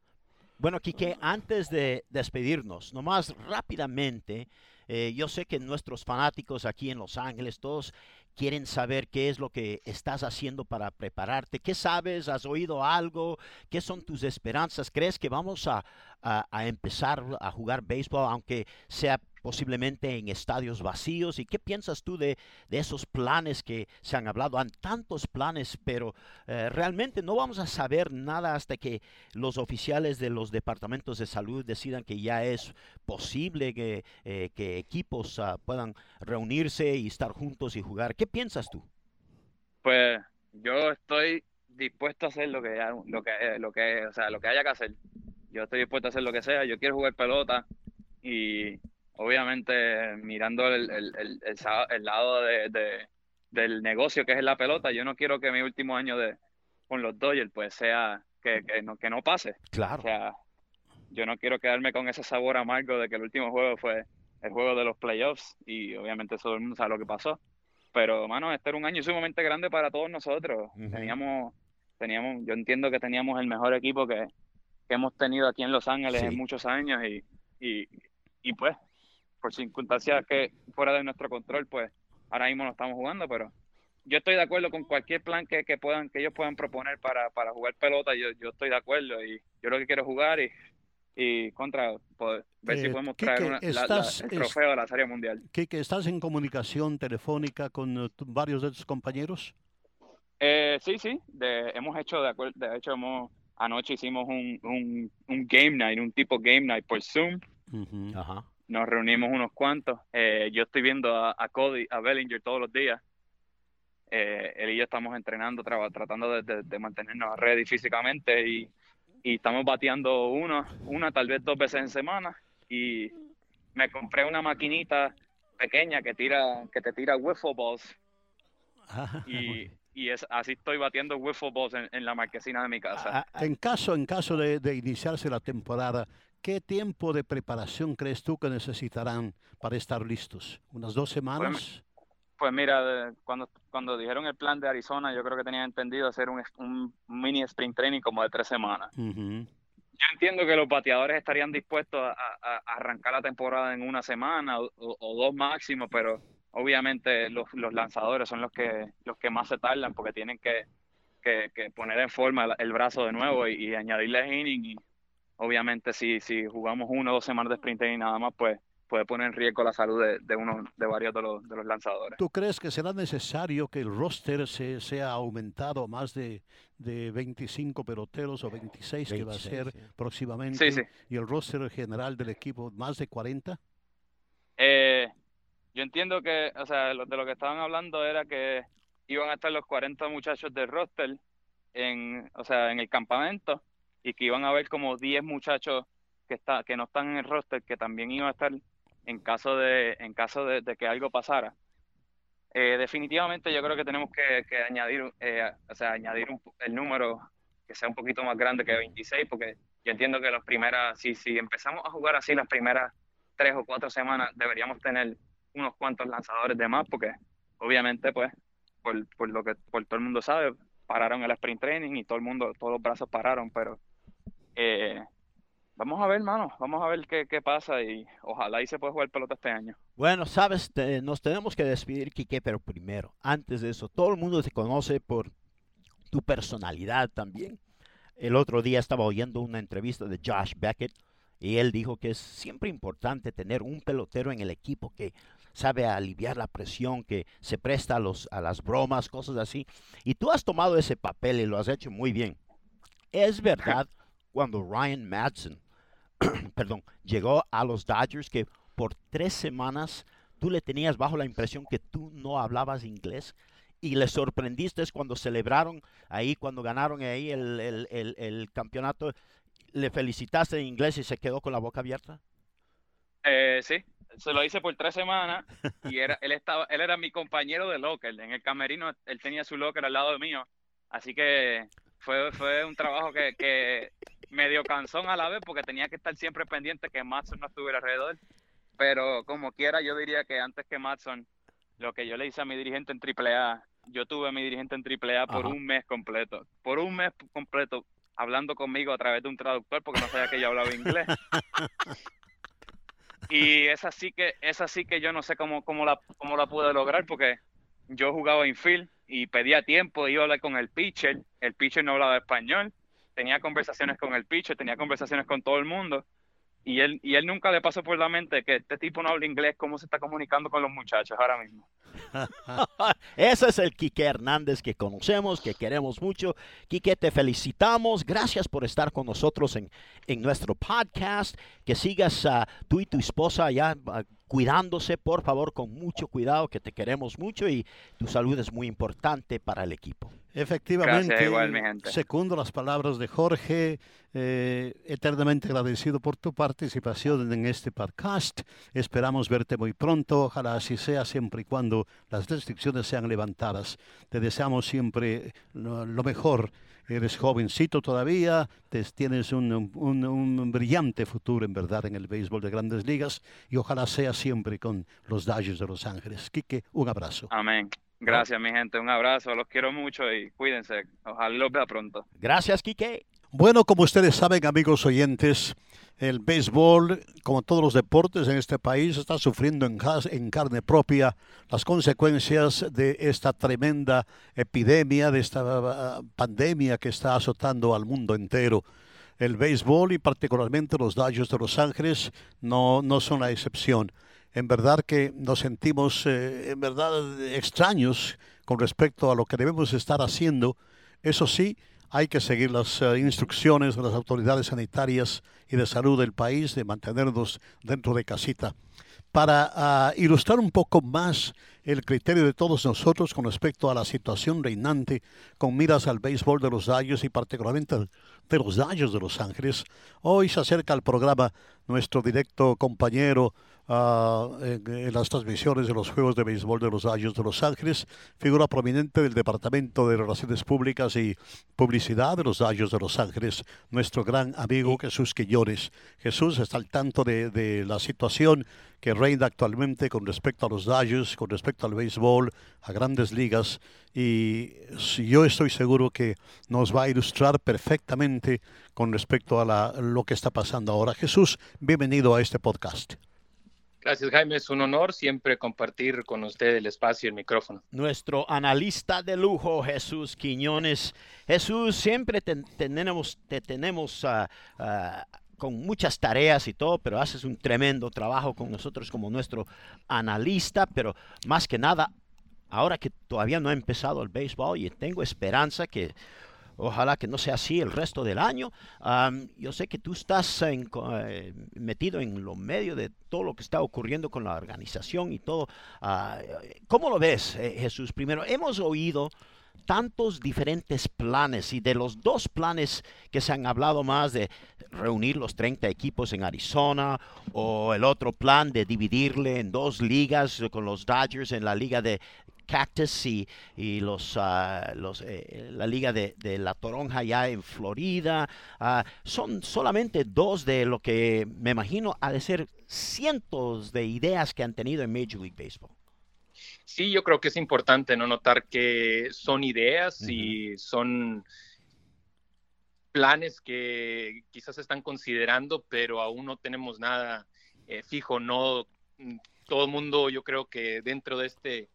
Bueno, Quique, antes de despedirnos, nomás rápidamente, eh, yo sé que nuestros fanáticos aquí en Los Ángeles, todos quieren saber qué es lo que estás haciendo para prepararte. ¿Qué sabes? ¿Has oído algo? ¿Qué son tus esperanzas? ¿Crees que vamos a, a- empezar a jugar béisbol, aunque sea posiblemente en estadios vacíos? ¿Y qué piensas tú de, de esos planes que se han hablado? Han tantos planes, pero eh, realmente no vamos a saber nada hasta que los oficiales de los departamentos de salud decidan que ya es posible que, eh, que equipos ah, puedan reunirse y estar juntos y jugar. ¿Qué piensas tú? Pues yo estoy dispuesto a hacer lo que lo que lo que o sea, lo que haya que hacer. Yo estoy dispuesto a hacer lo que sea. Yo quiero jugar pelota y obviamente mirando el, el, el, lado de, de- del negocio que es la pelota, yo no quiero que mi último año de con los Dodgers pues sea que, que no que no pase. O Claro. sea, yo no quiero quedarme con ese sabor amargo de que el último juego fue el juego de los playoffs y obviamente todo el mundo sabe lo que pasó. Pero, mano, este era un año sumamente grande para todos nosotros. Teníamos, teníamos, yo entiendo que teníamos el mejor equipo que, que hemos tenido aquí en Los Ángeles Sí. en muchos años y, y, y pues, por circunstancias que fuera de nuestro control, pues ahora mismo no estamos jugando, pero yo estoy de acuerdo con cualquier plan que, que puedan, que ellos puedan proponer para, para jugar pelota, yo, yo estoy de acuerdo y yo lo que quiero jugar y, y contra poder- ver si Eh, podemos Quique, traer una- la- la- estás- el es- trofeo de la Serie Mundial. Quique, ¿estás en comunicación telefónica con eh, tu- varios de tus compañeros? Eh, sí, sí, de, hemos hecho, de, acuer- de hecho, hemos, anoche hicimos un, un, un game night, un tipo game night por Zoom. Ajá. Nos reunimos unos cuantos. Eh, yo estoy viendo a, a Cody, a Bellinger todos los días. Eh, él y yo estamos entrenando, traba- tratando de, de- de mantenernos ready físicamente y, y estamos bateando una, una, tal vez dos veces en semana. Y me compré una maquinita pequeña que tira, que te tira wiffle balls Ah, y, y es, así estoy batiendo wiffle balls en, en la marquesina de mi casa. Ah, ah, En caso, en caso de, de iniciarse la temporada, ¿qué tiempo de preparación crees tú que necesitarán para estar listos? ¿Unas dos semanas? Pues mira, cuando, cuando dijeron el plan de Arizona, yo creo que tenían entendido hacer un, un mini sprint training como de tres semanas. Ujú. Yo entiendo que los bateadores estarían dispuestos a, a- a arrancar la temporada en una semana o, o- o dos máximo, pero obviamente los, los lanzadores son los que, los que más se tardan porque tienen que, que- que poner en forma el, el brazo de nuevo y, y añadirle inning. Y obviamente si, si jugamos una o dos semanas de sprint training nada más, pues puede poner en riesgo la salud de, de uno de varios de los, de los lanzadores. ¿Tú crees que será necesario que el roster se sea aumentado a más de, de 25 peloteros o 26 que va a 26, ser sí. próximamente? Sí, sí. Y el roster general del equipo más de 40? Eh, yo entiendo que, o sea, lo- de lo que estaban hablando era que iban a estar los 40 muchachos del roster en, o sea, en el campamento y que iban a haber como 10 muchachos que está, que no están en el roster que también iban a estar en caso de, en caso de, de que algo pasara. Eh, definitivamente yo creo que tenemos que, que añadir, eh, o sea, añadir un el número que sea un poquito más grande que 26, porque yo entiendo que las primeras, si, si empezamos a jugar así las primeras tres o cuatro semanas, deberíamos tener unos cuantos lanzadores de más, porque obviamente, pues, por, por lo que por todo el mundo sabe, pararon el sprint training y todo el mundo, todos los brazos pararon, pero eh, vamos a ver, mano, vamos a ver qué, qué pasa y ojalá y se pueda jugar pelota este año. Bueno, sabes, Te- nos tenemos que despedir, Quique, pero primero, antes de eso, todo el mundo te conoce por tu personalidad también. El otro día estaba oyendo una entrevista de Josh Beckett y él dijo que es siempre importante tener un pelotero en el equipo que sabe aliviar la presión, que se presta a, los, a las bromas, cosas así. Y tú has tomado ese papel y lo has hecho muy bien. Es verdad cuando Ryan Madsen, perdón, llegó a los Dodgers que por tres semanas tú le tenías bajo la impresión que tú no hablabas inglés y le sorprendiste cuando celebraron ahí, cuando ganaron ahí el, el, el, campeonato, le felicitaste en inglés y se quedó con la boca abierta? Eh, sí, se lo hice por tres semanas y era, él, estaba, él era mi compañero de locker. En el camerino él tenía su locker al lado mío. Así que fue, fue un trabajo que, que medio cansón a la vez porque tenía que estar siempre pendiente que Matson no estuviera alrededor. Pero como quiera, yo diría que antes que Matson, lo que yo le hice a mi dirigente en AAA, yo tuve a mi dirigente en AAA por un mes completo. Por un mes completo hablando conmigo a través de un traductor porque no sabía que yo hablaba inglés. Y es así que, es así que yo no sé cómo, cómo, la, cómo la pude lograr porque yo jugaba infield y pedía tiempo, iba a hablar con el pitcher, el pitcher no hablaba español, tenía conversaciones con el pitcher, tenía conversaciones con todo el mundo y él, y él nunca le pasó por la mente que este tipo no habla inglés, cómo se está comunicando con los muchachos ahora mismo. Ese es el Quique Hernández que conocemos, que queremos mucho. Quique, te felicitamos. Gracias por estar con nosotros en, en nuestro podcast. Que sigas uh, tú y tu esposa ya uh, cuidándose, por favor, con mucho cuidado, que te queremos mucho y tu salud es muy importante para el equipo. Efectivamente, segundo las palabras de Jorge, eh, eternamente agradecido por tu participación en este podcast. Esperamos verte muy pronto, ojalá así sea siempre y cuando las restricciones sean levantadas. Te deseamos siempre lo, mejor. Eres jovencito todavía, te, tienes un, un, un, brillante futuro en verdad en el béisbol de grandes ligas y ojalá sea siempre con los Dodgers de Los Ángeles. Quique, un abrazo. Amén. Gracias, mi gente. Un abrazo. Los quiero mucho y cuídense. Ojalá los vea pronto. Gracias, Quique. Bueno, como ustedes saben, amigos oyentes, el béisbol, como todos los deportes en este país, está sufriendo en, en, carne propia las consecuencias de esta tremenda epidemia, de esta uh, pandemia que está azotando al mundo entero. El béisbol y particularmente los Dodgers de Los Ángeles no, no son la excepción en verdad que nos sentimos eh, en verdad extraños con respecto a lo que debemos estar haciendo. Eso sí, hay que seguir las eh, instrucciones de las autoridades sanitarias y de salud del país de mantenernos dentro de casita. Para ah, ilustrar un poco más el criterio de todos nosotros con respecto a la situación reinante con miras al béisbol de los Dodgers y particularmente de los Dodgers de Los Ángeles, hoy se acerca al programa nuestro directo compañero en, las transmisiones de los Juegos de Béisbol de los Dodgers de Los Ángeles, figura prominente del Departamento de Relaciones Públicas y Publicidad de los Dodgers de Los Ángeles, nuestro gran amigo Jesús Quiñones. Jesús está al tanto de, de la situación que reina actualmente con respecto a los Dodgers, con respecto al béisbol, a grandes ligas, y yo estoy seguro que nos va a ilustrar perfectamente con respecto a la, lo que está pasando ahora. Jesús, bienvenido a este podcast. Gracias, Jaime. Es un honor siempre compartir con usted el espacio y el micrófono. Nuestro analista de lujo, Jesús Quiñones. Jesús, siempre te, tenemos, te tenemos ah, con muchas tareas y todo, pero haces un tremendo trabajo con nosotros como nuestro analista, pero más que nada, ahora que todavía no ha empezado el béisbol y tengo esperanza que Ojalá que no sea así el resto del año. yo sé que tú estás eh, metido en lo medio de todo lo que está ocurriendo con la organización y todo. Ah, ¿Cómo lo ves, eh, Jesús? Primero, hemos oído tantos diferentes planes y de los dos planes que se han hablado más de reunir los 30 equipos en Arizona o el otro plan de dividirle en dos ligas con los Dodgers en la liga de Cactus y, los, ah, los eh, la Liga de, la Toronja ya en Florida. Ah, son solamente dos de lo que me imagino ha de ser cientos de ideas que han tenido en Major League Baseball. Sí, yo creo que es importante no notar que son ideas y son planes que quizás están considerando, pero aún no tenemos nada eh, fijo. No, todo el mundo, yo creo que dentro de este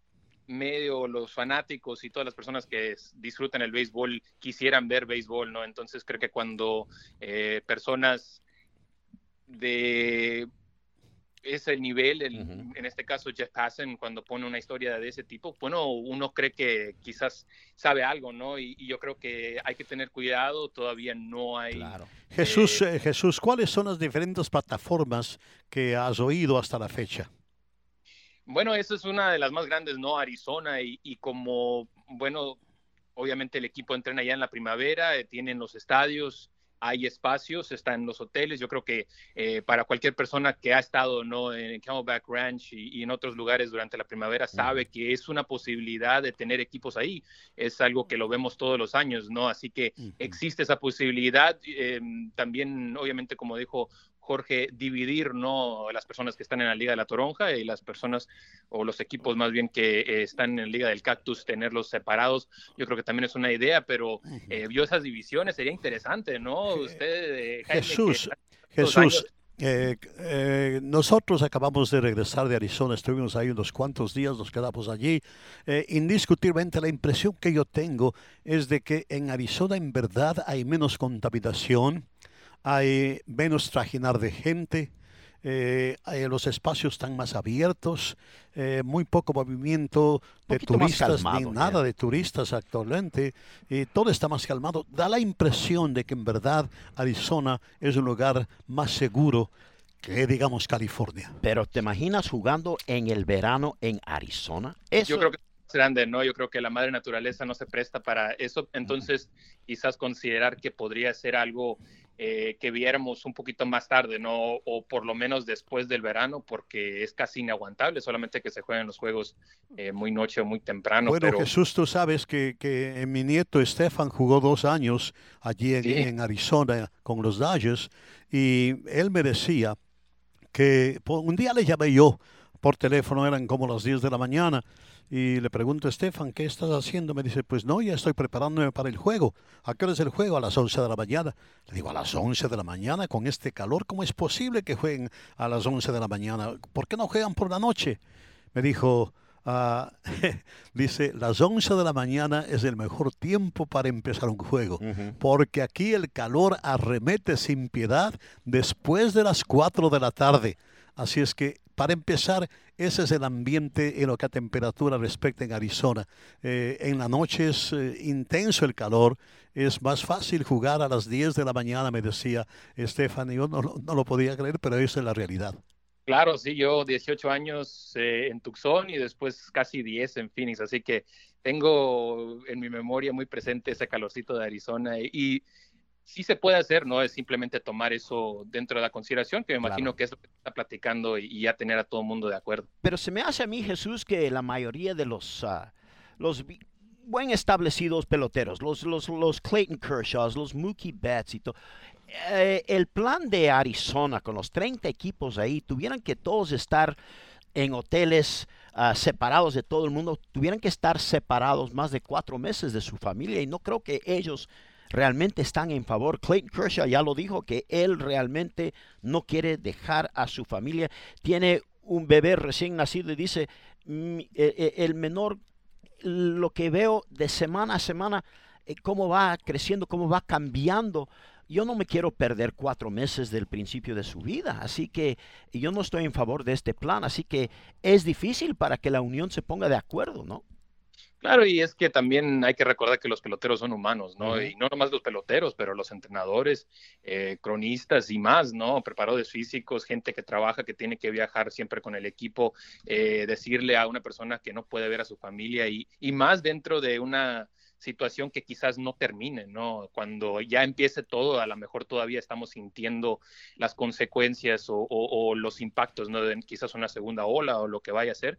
medio los fanáticos y todas las personas que disfrutan el béisbol quisieran ver béisbol, ¿no? Entonces creo que cuando eh, personas de ese nivel, en este caso Jeff Passen, cuando pone una historia de ese tipo, bueno, uno cree que quizás sabe algo, ¿no? Y, yo creo que hay que tener cuidado, todavía no hay... Claro. Jesús, eh, Jesús, ¿cuáles son las diferentes plataformas que has oído hasta la fecha? Bueno, esa es una de las más grandes, ¿no? Arizona y, como, bueno, obviamente el equipo entrena ya en la primavera, eh, tienen los estadios, hay espacios, están los hoteles. Yo creo que eh, para cualquier persona que ha estado ¿no? en Camelback Ranch y, en otros lugares durante la primavera sabe que es una posibilidad de tener equipos ahí. Es algo que lo vemos todos los años, ¿no? Así que existe esa posibilidad. Eh, también, obviamente, como dijo Jorge, dividir no las personas que están en la Liga de la Toronja y las personas o los equipos más bien que eh, están en la Liga del Cactus, tenerlos separados. Yo creo que también es una idea, pero eh, vio esas divisiones, sería interesante, ¿no? Usted, eh, Jesús, Jesús. nosotros acabamos de regresar de Arizona, estuvimos ahí unos cuantos días, nos quedamos allí. indiscutiblemente la impresión que yo tengo es de que en Arizona en verdad hay menos contaminación, hay menos trajinar de gente, eh, los espacios están más abiertos, eh, muy poco movimiento de turistas, ni nada de turistas actualmente, y todo está más calmado. Da la impresión de que en verdad Arizona es un lugar más seguro que, digamos, California. Pero ¿te imaginas jugando en el verano en Arizona? Eso... Yo creo que es grande, ¿no? Yo creo que la madre naturaleza no se presta para eso, entonces quizás considerar que podría ser algo eh, que viéramos un poquito más tarde, ¿no? O por lo menos después del verano, porque es casi inaguantable solamente que se jueguen los juegos eh, muy noche o muy temprano. Bueno, Jesús, tú sabes que, que, mi nieto Estefan jugó dos años allí en, Arizona con los Dodgers y él me decía que un día le llamé yo por teléfono, eran como las 10 de la mañana y le pregunto a Estefan, ¿qué estás haciendo? Me dice, pues no, ya estoy preparándome para el juego. ¿A qué hora es el juego? A las 11 de la mañana. Le digo, a las 11 de la mañana, con este calor, ¿cómo es posible que jueguen a las 11 de la mañana? ¿Por qué no juegan por la noche? Me dijo, ah, dice, las 11 de la mañana es el mejor tiempo para empezar un juego, porque aquí el calor arremete sin piedad después de las 4 de la tarde. Así es que, para empezar, ese es el ambiente en lo que a temperatura respecta en Arizona. Eh, en la noche es eh, intenso el calor, es más fácil jugar a las 10 de la mañana, me decía Estefan, yo no, lo podía creer, pero esa es la realidad. Claro, sí, yo 18 años eh, en Tucson y después casi 10 en Phoenix, así que tengo en mi memoria muy presente ese calorcito de Arizona y sí se puede hacer, no es simplemente tomar eso dentro de la consideración, que me imagino que es lo que está platicando y, ya tener a todo el mundo de acuerdo. Pero se me hace a mí, Jesús, que la mayoría de los, uh, los buen establecidos peloteros, los, los, los Clayton Kershaws, los Mookie Betts y todo, eh, el plan de Arizona con los 30 equipos ahí, tuvieran que todos estar en hoteles uh, separados de todo el mundo, tuvieran que estar separados más de cuatro meses de su familia y no creo que ellos realmente están en favor. Clayton Kershaw ya lo dijo que él realmente no quiere dejar a su familia. Tiene un bebé recién nacido y dice, e, e, el menor, lo que veo de semana a semana, eh, cómo va creciendo, cómo va cambiando. Yo no me quiero perder cuatro meses del principio de su vida, así que yo no estoy en favor de este plan, así que es difícil para que la unión se ponga de acuerdo, ¿no? Claro, y es que también hay que recordar que los peloteros son humanos, ¿no? Y no nomás los peloteros, pero los entrenadores, eh, cronistas y más, ¿no? Preparadores físicos, gente que trabaja, que tiene que viajar siempre con el equipo, eh, decirle a una persona que no puede ver a su familia y, y más dentro de una situación que quizás no termine, ¿no? Cuando ya empiece todo, a lo mejor todavía estamos sintiendo las consecuencias o, o los impactos, ¿no? De quizás una segunda ola o lo que vaya a ser.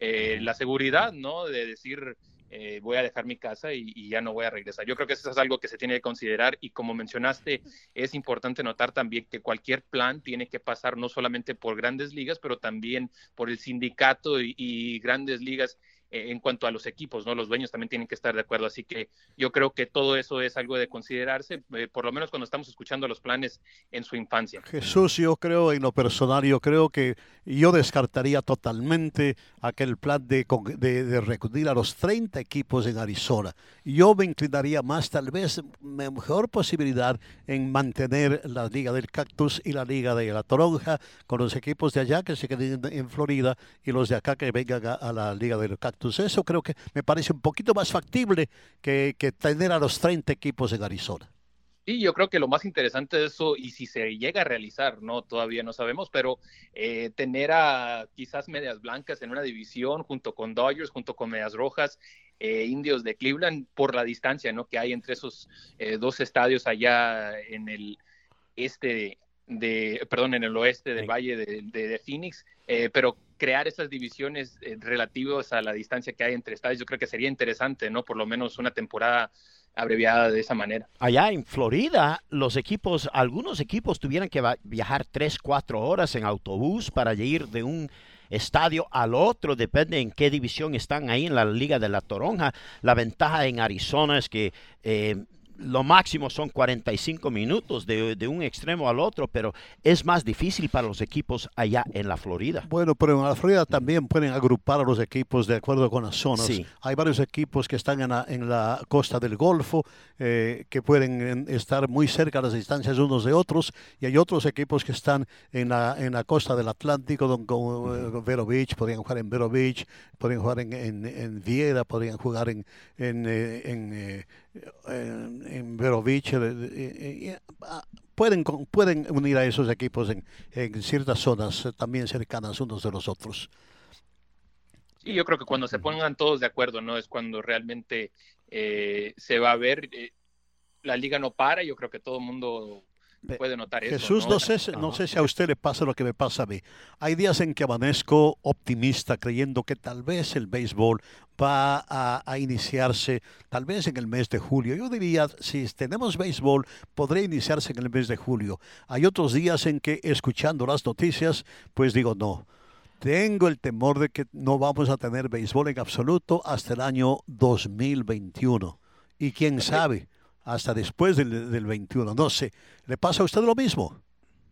Eh, la seguridad, ¿no? De decir, eh, voy a dejar mi casa y, ya no voy a regresar. Yo creo que eso es algo que se tiene que considerar y como mencionaste, es importante notar también que cualquier plan tiene que pasar no solamente por grandes ligas, pero también por el sindicato y, grandes ligas eh, en cuanto a los equipos, ¿no? Los dueños también tienen que estar de acuerdo, así que yo creo que todo eso es algo de considerarse, eh, por lo menos cuando estamos escuchando los planes en su infancia. Jesús, yo creo en lo personal, yo creo que yo descartaría totalmente aquel plan de, de, de reunir a los 30 equipos en Arizona. Yo me inclinaría más, tal vez, mejor posibilidad en mantener la Liga del Cactus y la Liga de la Toronja con los equipos de allá que se queden en Florida y los de acá que vengan a la Liga del Cactus eso creo que me parece un poquito más factible que, que tener a los 30 equipos en Arizona. Sí, yo creo que lo más interesante de eso, y si se llega a realizar, no, todavía no sabemos, pero eh, tener a quizás medias blancas en una división junto con Dodgers, junto con medias rojas, eh, indios de Cleveland, por la distancia ¿no? que hay entre esos eh, dos estadios allá en el este de, perdón, en el oeste del Valle de, de, de Phoenix, eh, pero crear esas divisiones eh, relativas a la distancia que hay entre estadios, yo creo que sería interesante, ¿no? Por lo menos una temporada abreviada de esa manera. Allá en Florida, los equipos, algunos equipos tuvieran que viajar tres, cuatro horas en autobús para ir de un estadio al otro, depende en qué división están ahí en la Liga de la Toronja. La ventaja en Arizona es que eh, lo máximo son 45 minutos de, de, un extremo al otro, pero es más difícil para los equipos allá en la Florida. Bueno, pero en la Florida también pueden agrupar a los equipos de acuerdo con las zonas. Sí. Hay varios equipos que están en la, en la costa del Golfo, eh, que pueden estar muy cerca a las distancias unos de otros, y hay otros equipos que están en la, en la costa del Atlántico, don, como eh, Vero Beach, podrían jugar en Vero Beach, podrían jugar en, en, en Viera, podrían jugar en, en, eh, en en, en Vero Beach, eh, pueden, pueden unir a esos equipos en, en, ciertas zonas también cercanas unos de los otros. Sí, yo creo que cuando se pongan todos de acuerdo, ¿no? Es cuando realmente eh, se va a ver, eh, la liga no para, yo creo que todo el mundo puede notar Jesús, eso. ¿no? no, sé, no sé si a usted le pasa lo que me pasa a mí. Hay días en que amanezco optimista creyendo que tal vez el béisbol va a, a, iniciarse tal vez en el mes de julio. Yo diría, si tenemos béisbol, podría iniciarse en el mes de julio. Hay otros días en que escuchando las noticias, pues digo, no. Tengo el temor de que no vamos a tener béisbol en absoluto hasta el año 2021. Y quién sabe, hasta después del, del 21. No sé, ¿le pasa a usted lo mismo?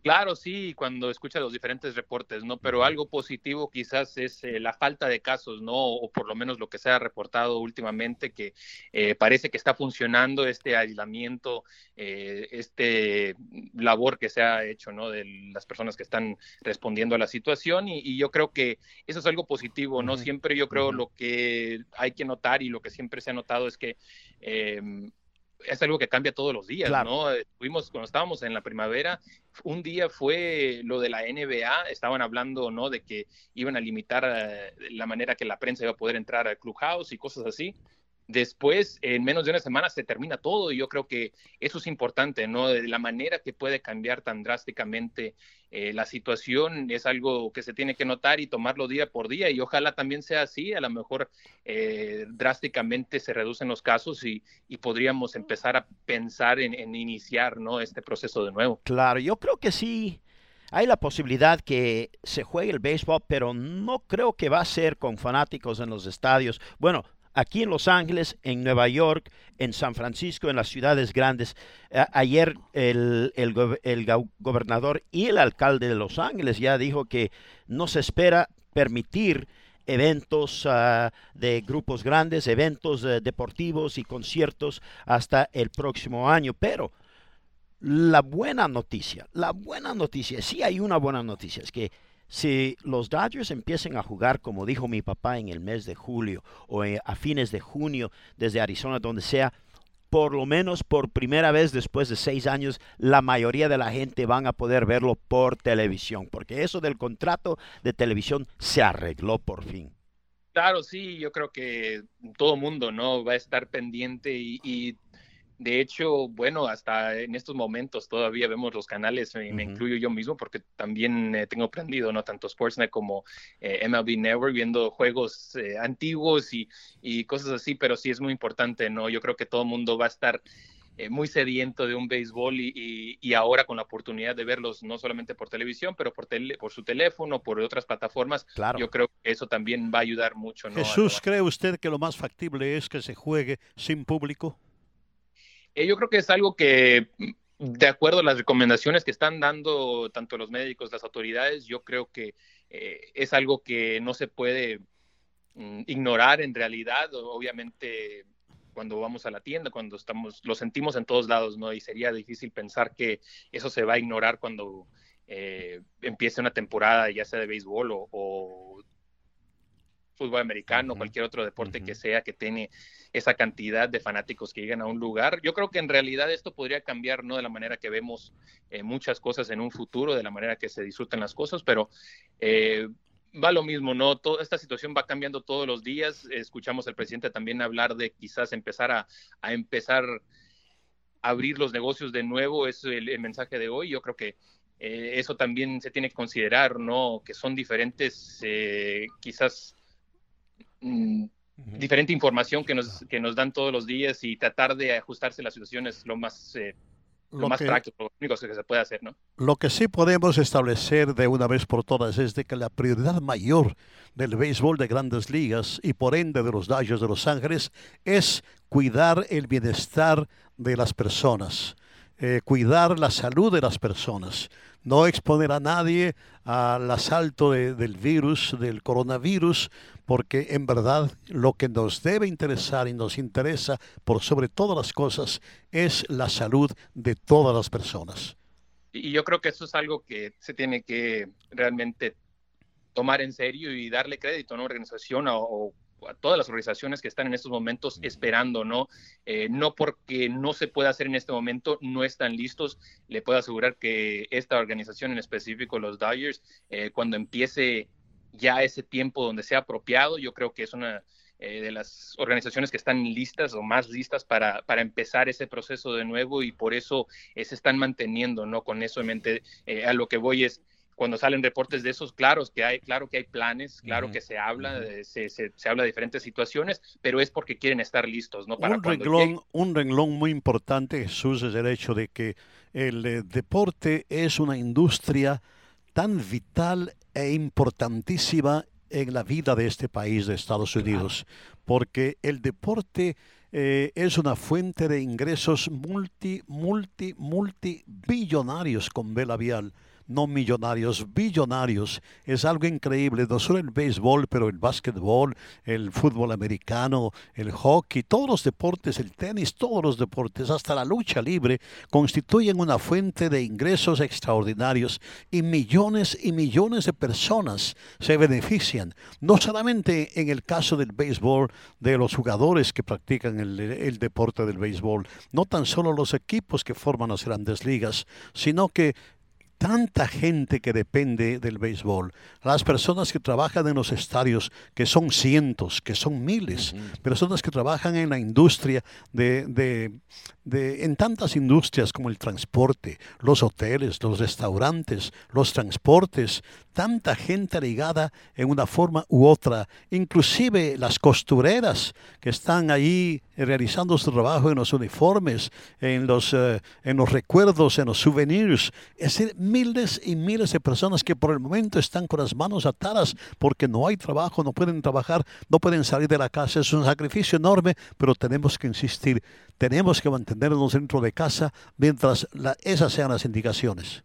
Claro, sí, cuando escucha los diferentes reportes, ¿no? Pero algo positivo quizás es eh, la falta de casos, ¿no? O por lo menos lo que se ha reportado últimamente, que eh, parece que está funcionando este aislamiento, eh, este labor que se ha hecho, ¿no? De las personas que están respondiendo a la situación y, y yo creo que eso es algo positivo, ¿no? Siempre yo creo lo que hay que notar y lo que siempre se ha notado es que es algo que cambia todos los días, claro. ¿no? Tuvimos, cuando estábamos en la primavera, un día fue lo de la NBA, estaban hablando, ¿no? De que iban a limitar uh, la manera que la prensa iba a poder entrar al clubhouse y cosas así. Después, en menos de una semana, se termina todo y yo creo que eso es importante, ¿no? De la manera que puede cambiar tan drásticamente eh, la situación es algo que se tiene que notar y tomarlo día por día y ojalá también sea así, a lo mejor eh, drásticamente se reducen los casos y, y podríamos empezar a pensar en, en, iniciar, ¿no? Este proceso de nuevo. Claro, yo creo que sí. Hay la posibilidad que se juegue el béisbol, pero no creo que va a ser con fanáticos en los estadios. Bueno, aquí en Los Ángeles, en Nueva York, en San Francisco, en las ciudades grandes. Ayer el, gobernador y el alcalde de Los Ángeles ya dijo que no se espera permitir eventos uh, de grupos grandes, eventos uh, deportivos y conciertos hasta el próximo año, pero la buena noticia, la buena noticia, sí hay una buena noticia, es que si los Dodgers empiezan a jugar, como dijo mi papá, en el mes de julio o a fines de junio desde Arizona, donde sea, por lo menos por primera vez después de seis años, la mayoría de la gente van a poder verlo por televisión, porque eso del contrato de televisión se arregló por fin. Claro, sí, yo creo que todo mundo no va a estar pendiente y de hecho, bueno, hasta en estos momentos todavía vemos los canales, y me uh -huh. incluyo yo mismo, porque también eh, tengo aprendido, ¿no? Tanto Sportsnet como eh, MLB Network, viendo juegos eh, antiguos y, y, cosas así, pero sí es muy importante, ¿no? Yo creo que todo el mundo va a estar eh, muy sediento de un béisbol y, y, ahora con la oportunidad de verlos no solamente por televisión, pero por, tele, por su teléfono, por otras plataformas, claro. yo creo que eso también va a ayudar mucho. ¿no? Jesús, ¿cree usted que lo más factible es que se juegue sin público? Eh, yo creo que es algo que, de acuerdo a las recomendaciones que están dando tanto los médicos, las autoridades, yo creo que eh, es algo que no se puede mm, ignorar en realidad. Obviamente cuando vamos a la tienda, cuando estamos, lo sentimos en todos lados, ¿no? Y sería difícil pensar que eso se va a ignorar cuando eh, empiece una temporada, ya sea de béisbol o, fútbol americano, cualquier otro deporte que sea que tiene esa cantidad de fanáticos que llegan a un lugar. Yo creo que en realidad esto podría cambiar, ¿no? De la manera que vemos eh, muchas cosas en un futuro, de la manera que se disfrutan las cosas, pero eh, va lo mismo, ¿no? Toda esta situación va cambiando todos los días. Escuchamos al presidente también hablar de quizás empezar a, empezar a abrir los negocios de nuevo, es el, mensaje de hoy. Yo creo que eh, eso también se tiene que considerar, ¿no? Que son diferentes, eh, quizás mm, diferente información que nos, que nos dan todos los días y tratar de ajustarse a la situación es lo más eh, lo, más práctico, lo único que se puede hacer, ¿no? Lo que sí podemos establecer de una vez por todas es de que la prioridad mayor del béisbol de grandes ligas y por ende de los Dodgers de Los Ángeles es cuidar el bienestar de las personas, eh, cuidar la salud de las personas no exponer a nadie al asalto del virus, del coronavirus, porque en verdad lo que nos debe interesar y nos interesa por sobre todas las cosas es la salud de todas las personas. Y yo creo que eso es algo que se tiene que realmente tomar en serio y darle crédito a una organización o, a todas las organizaciones que están en estos momentos esperando, ¿no? Eh, no porque no se pueda hacer en este momento, no están listos. Le puedo asegurar que esta organización en específico, los Dodgers, eh, cuando empiece ya ese tiempo donde sea apropiado, yo creo que es una eh, de las organizaciones que están listas o más listas para, para empezar ese proceso de nuevo y por eso se están manteniendo, ¿no? Con eso en mente, a lo que voy es cuando salen reportes de esos, claro que hay, claro que hay planes, claro que se habla, se, se, habla de diferentes situaciones, pero es porque quieren estar listos, ¿no? Para un, renglón, un renglón muy importante, Jesús, es el hecho de que el eh, deporte es una industria tan vital e importantísima en la vida de este país, de Estados Unidos, porque el deporte eh, es una fuente de ingresos multi, multi, multi billonarios con vela vial no millonarios, billonarios. Es algo increíble, no solo el béisbol, pero el básquetbol, el fútbol americano, el hockey, todos los deportes, el tenis, todos los deportes, hasta la lucha libre, constituyen una fuente de ingresos extraordinarios y millones y millones de personas se benefician, no solamente en el caso del béisbol, de los jugadores que practican el, el deporte del béisbol, no tan solo los equipos que forman las grandes ligas, sino que tanta gente que depende del béisbol, las personas que trabajan en los estadios, que son cientos, que son miles, personas que trabajan en la industria de, de, de, en tantas industrias como el transporte, los hoteles, los restaurantes, los transportes, tanta gente ligada en una forma u otra, inclusive las costureras que están ahí realizando su trabajo en los uniformes, en los, eh, en los recuerdos, en los souvenirs, es decir, miles y miles de personas que por el momento están con las manos atadas porque no hay trabajo, no pueden trabajar, no pueden salir de la casa, es un sacrificio enorme, pero tenemos que insistir, tenemos que mantenernos dentro de casa mientras esas sean las indicaciones.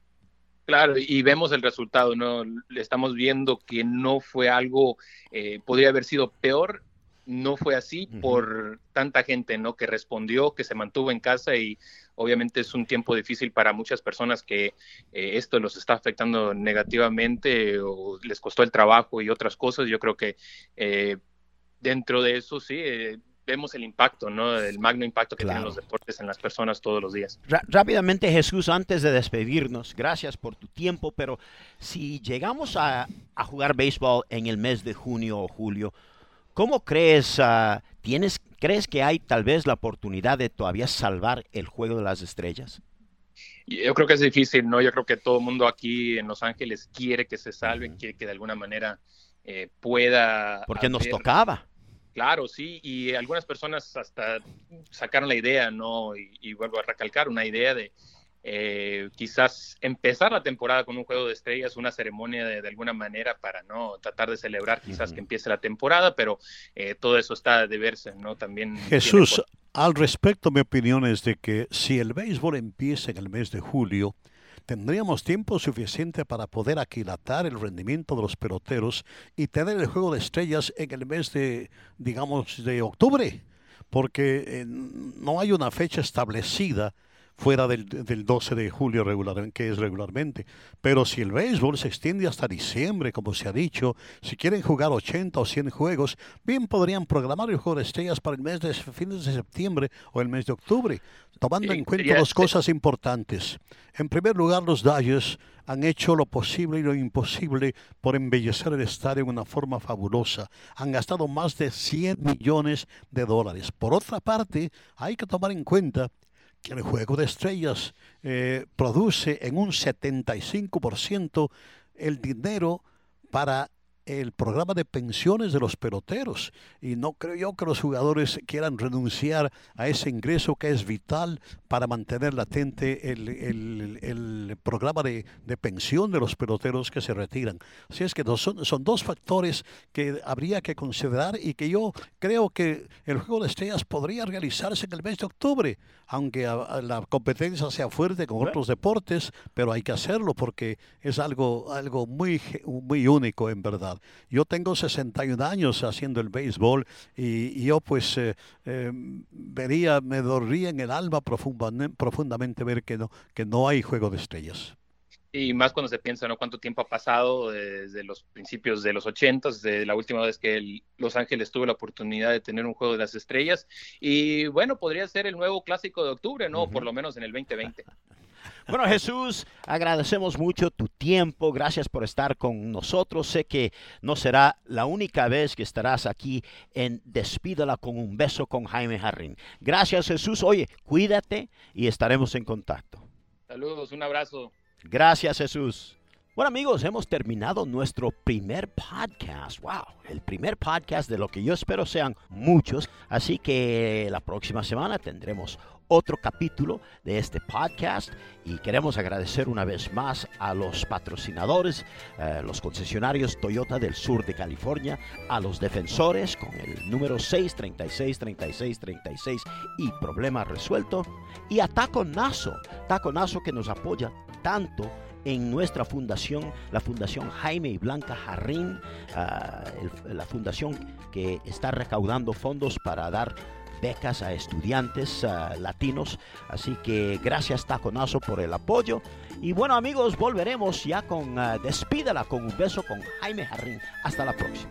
Claro, y vemos el resultado, ¿no? Estamos viendo que no fue algo, eh, podría haber sido peor, no fue así por tanta gente, ¿no? Que respondió, que se mantuvo en casa y obviamente es un tiempo difícil para muchas personas que eh, esto los está afectando negativamente o les costó el trabajo y otras cosas. Yo creo que eh, dentro de eso sí, vemos el impacto, ¿no? El magno impacto que tienen los deportes en las personas todos los días. rápidamente, Jesús, antes de despedirnos, gracias por tu tiempo, pero si llegamos a, jugar béisbol en el mes de junio o julio, ¿cómo crees, ah, tienes, crees que hay tal vez la oportunidad de todavía salvar el juego de las estrellas? Yo creo que es difícil, ¿no? Yo creo que todo el mundo aquí en Los Ángeles quiere que se salve, quiere que de alguna manera eh, pueda... Porque nos tocaba Claro, sí, y algunas personas hasta sacaron la idea, ¿no? Y, vuelvo a recalcar, una idea de eh, quizás empezar la temporada con un juego de estrellas, una ceremonia de, alguna manera para no tratar de celebrar quizás que empiece la temporada, pero eh, todo eso está de verse, ¿no? También. Jesús, al respecto, mi opinión es de que si el béisbol empieza en el mes de julio, tendríamos tiempo suficiente para poder aquilatar el rendimiento de los peloteros y tener el juego de estrellas en el mes de, digamos, de octubre, porque eh, no hay una fecha establecida fuera del, del 12 de julio regular, que es regularmente. Pero si el béisbol se extiende hasta diciembre, como se ha dicho, si quieren jugar 80 o 100 juegos, bien podrían programar el juego de estrellas para el mes de fines de septiembre o el mes de octubre, tomando en cuenta dos cosas importantes. En primer lugar, los Dodgers han hecho lo posible y lo imposible por embellecer el estadio de una forma fabulosa. Han gastado más de 100 millones de dólares. Por otra parte, hay que tomar en cuenta que el juego de estrellas eh, produce en un 75% el dinero para el programa de pensiones de los peloteros y no creo yo que los jugadores quieran renunciar a ese ingreso que es vital para mantener latente el, programa de, pensión de los peloteros que se retiran. Así es que son, son dos factores que habría que considerar y que yo creo que el juego de estrellas podría realizarse en el mes de octubre, aunque la competencia sea fuerte con otros deportes, pero hay que hacerlo porque es algo, algo muy, muy único en verdad. Yo tengo 61 años haciendo el béisbol y, yo pues eh, eh, vería, me dorría en el alma profundamente, ver que no, que no hay juego de estrellas. Y más cuando se piensa, ¿no? Cuánto tiempo ha pasado desde los principios de los 80, desde la última vez que Los Ángeles tuvo la oportunidad de tener un juego de las estrellas. Y bueno, podría ser el nuevo clásico de octubre, ¿no? Por lo menos en el 2020. Bueno, Jesús, agradecemos mucho tu tiempo. Gracias por estar con nosotros. Sé que no será la única vez que estarás aquí en Despídala con un beso con Jaime Jarrín. Gracias, Jesús. Oye, cuídate y estaremos en contacto. Saludos, un abrazo. Gracias, Jesús. Bueno amigos, hemos terminado nuestro primer podcast. Wow, el primer podcast de lo que yo espero sean muchos. Así que la próxima semana tendremos otro capítulo de este podcast y queremos agradecer una vez más a los patrocinadores, eh, los concesionarios Toyota del sur de California, a los defensores con el número 6363636 y problema resuelto y a Taco Nazo, Taco Nazo que nos apoya tanto en nuestra fundación, la Fundación Jaime y Blanca Jarrín, ah, la fundación que está recaudando fondos para dar becas a estudiantes ah, latinos. Así que gracias Taconazo por el apoyo. Y bueno amigos, volveremos ya con uh, Despídala con un beso con Jaime Jarrín. Hasta la próxima.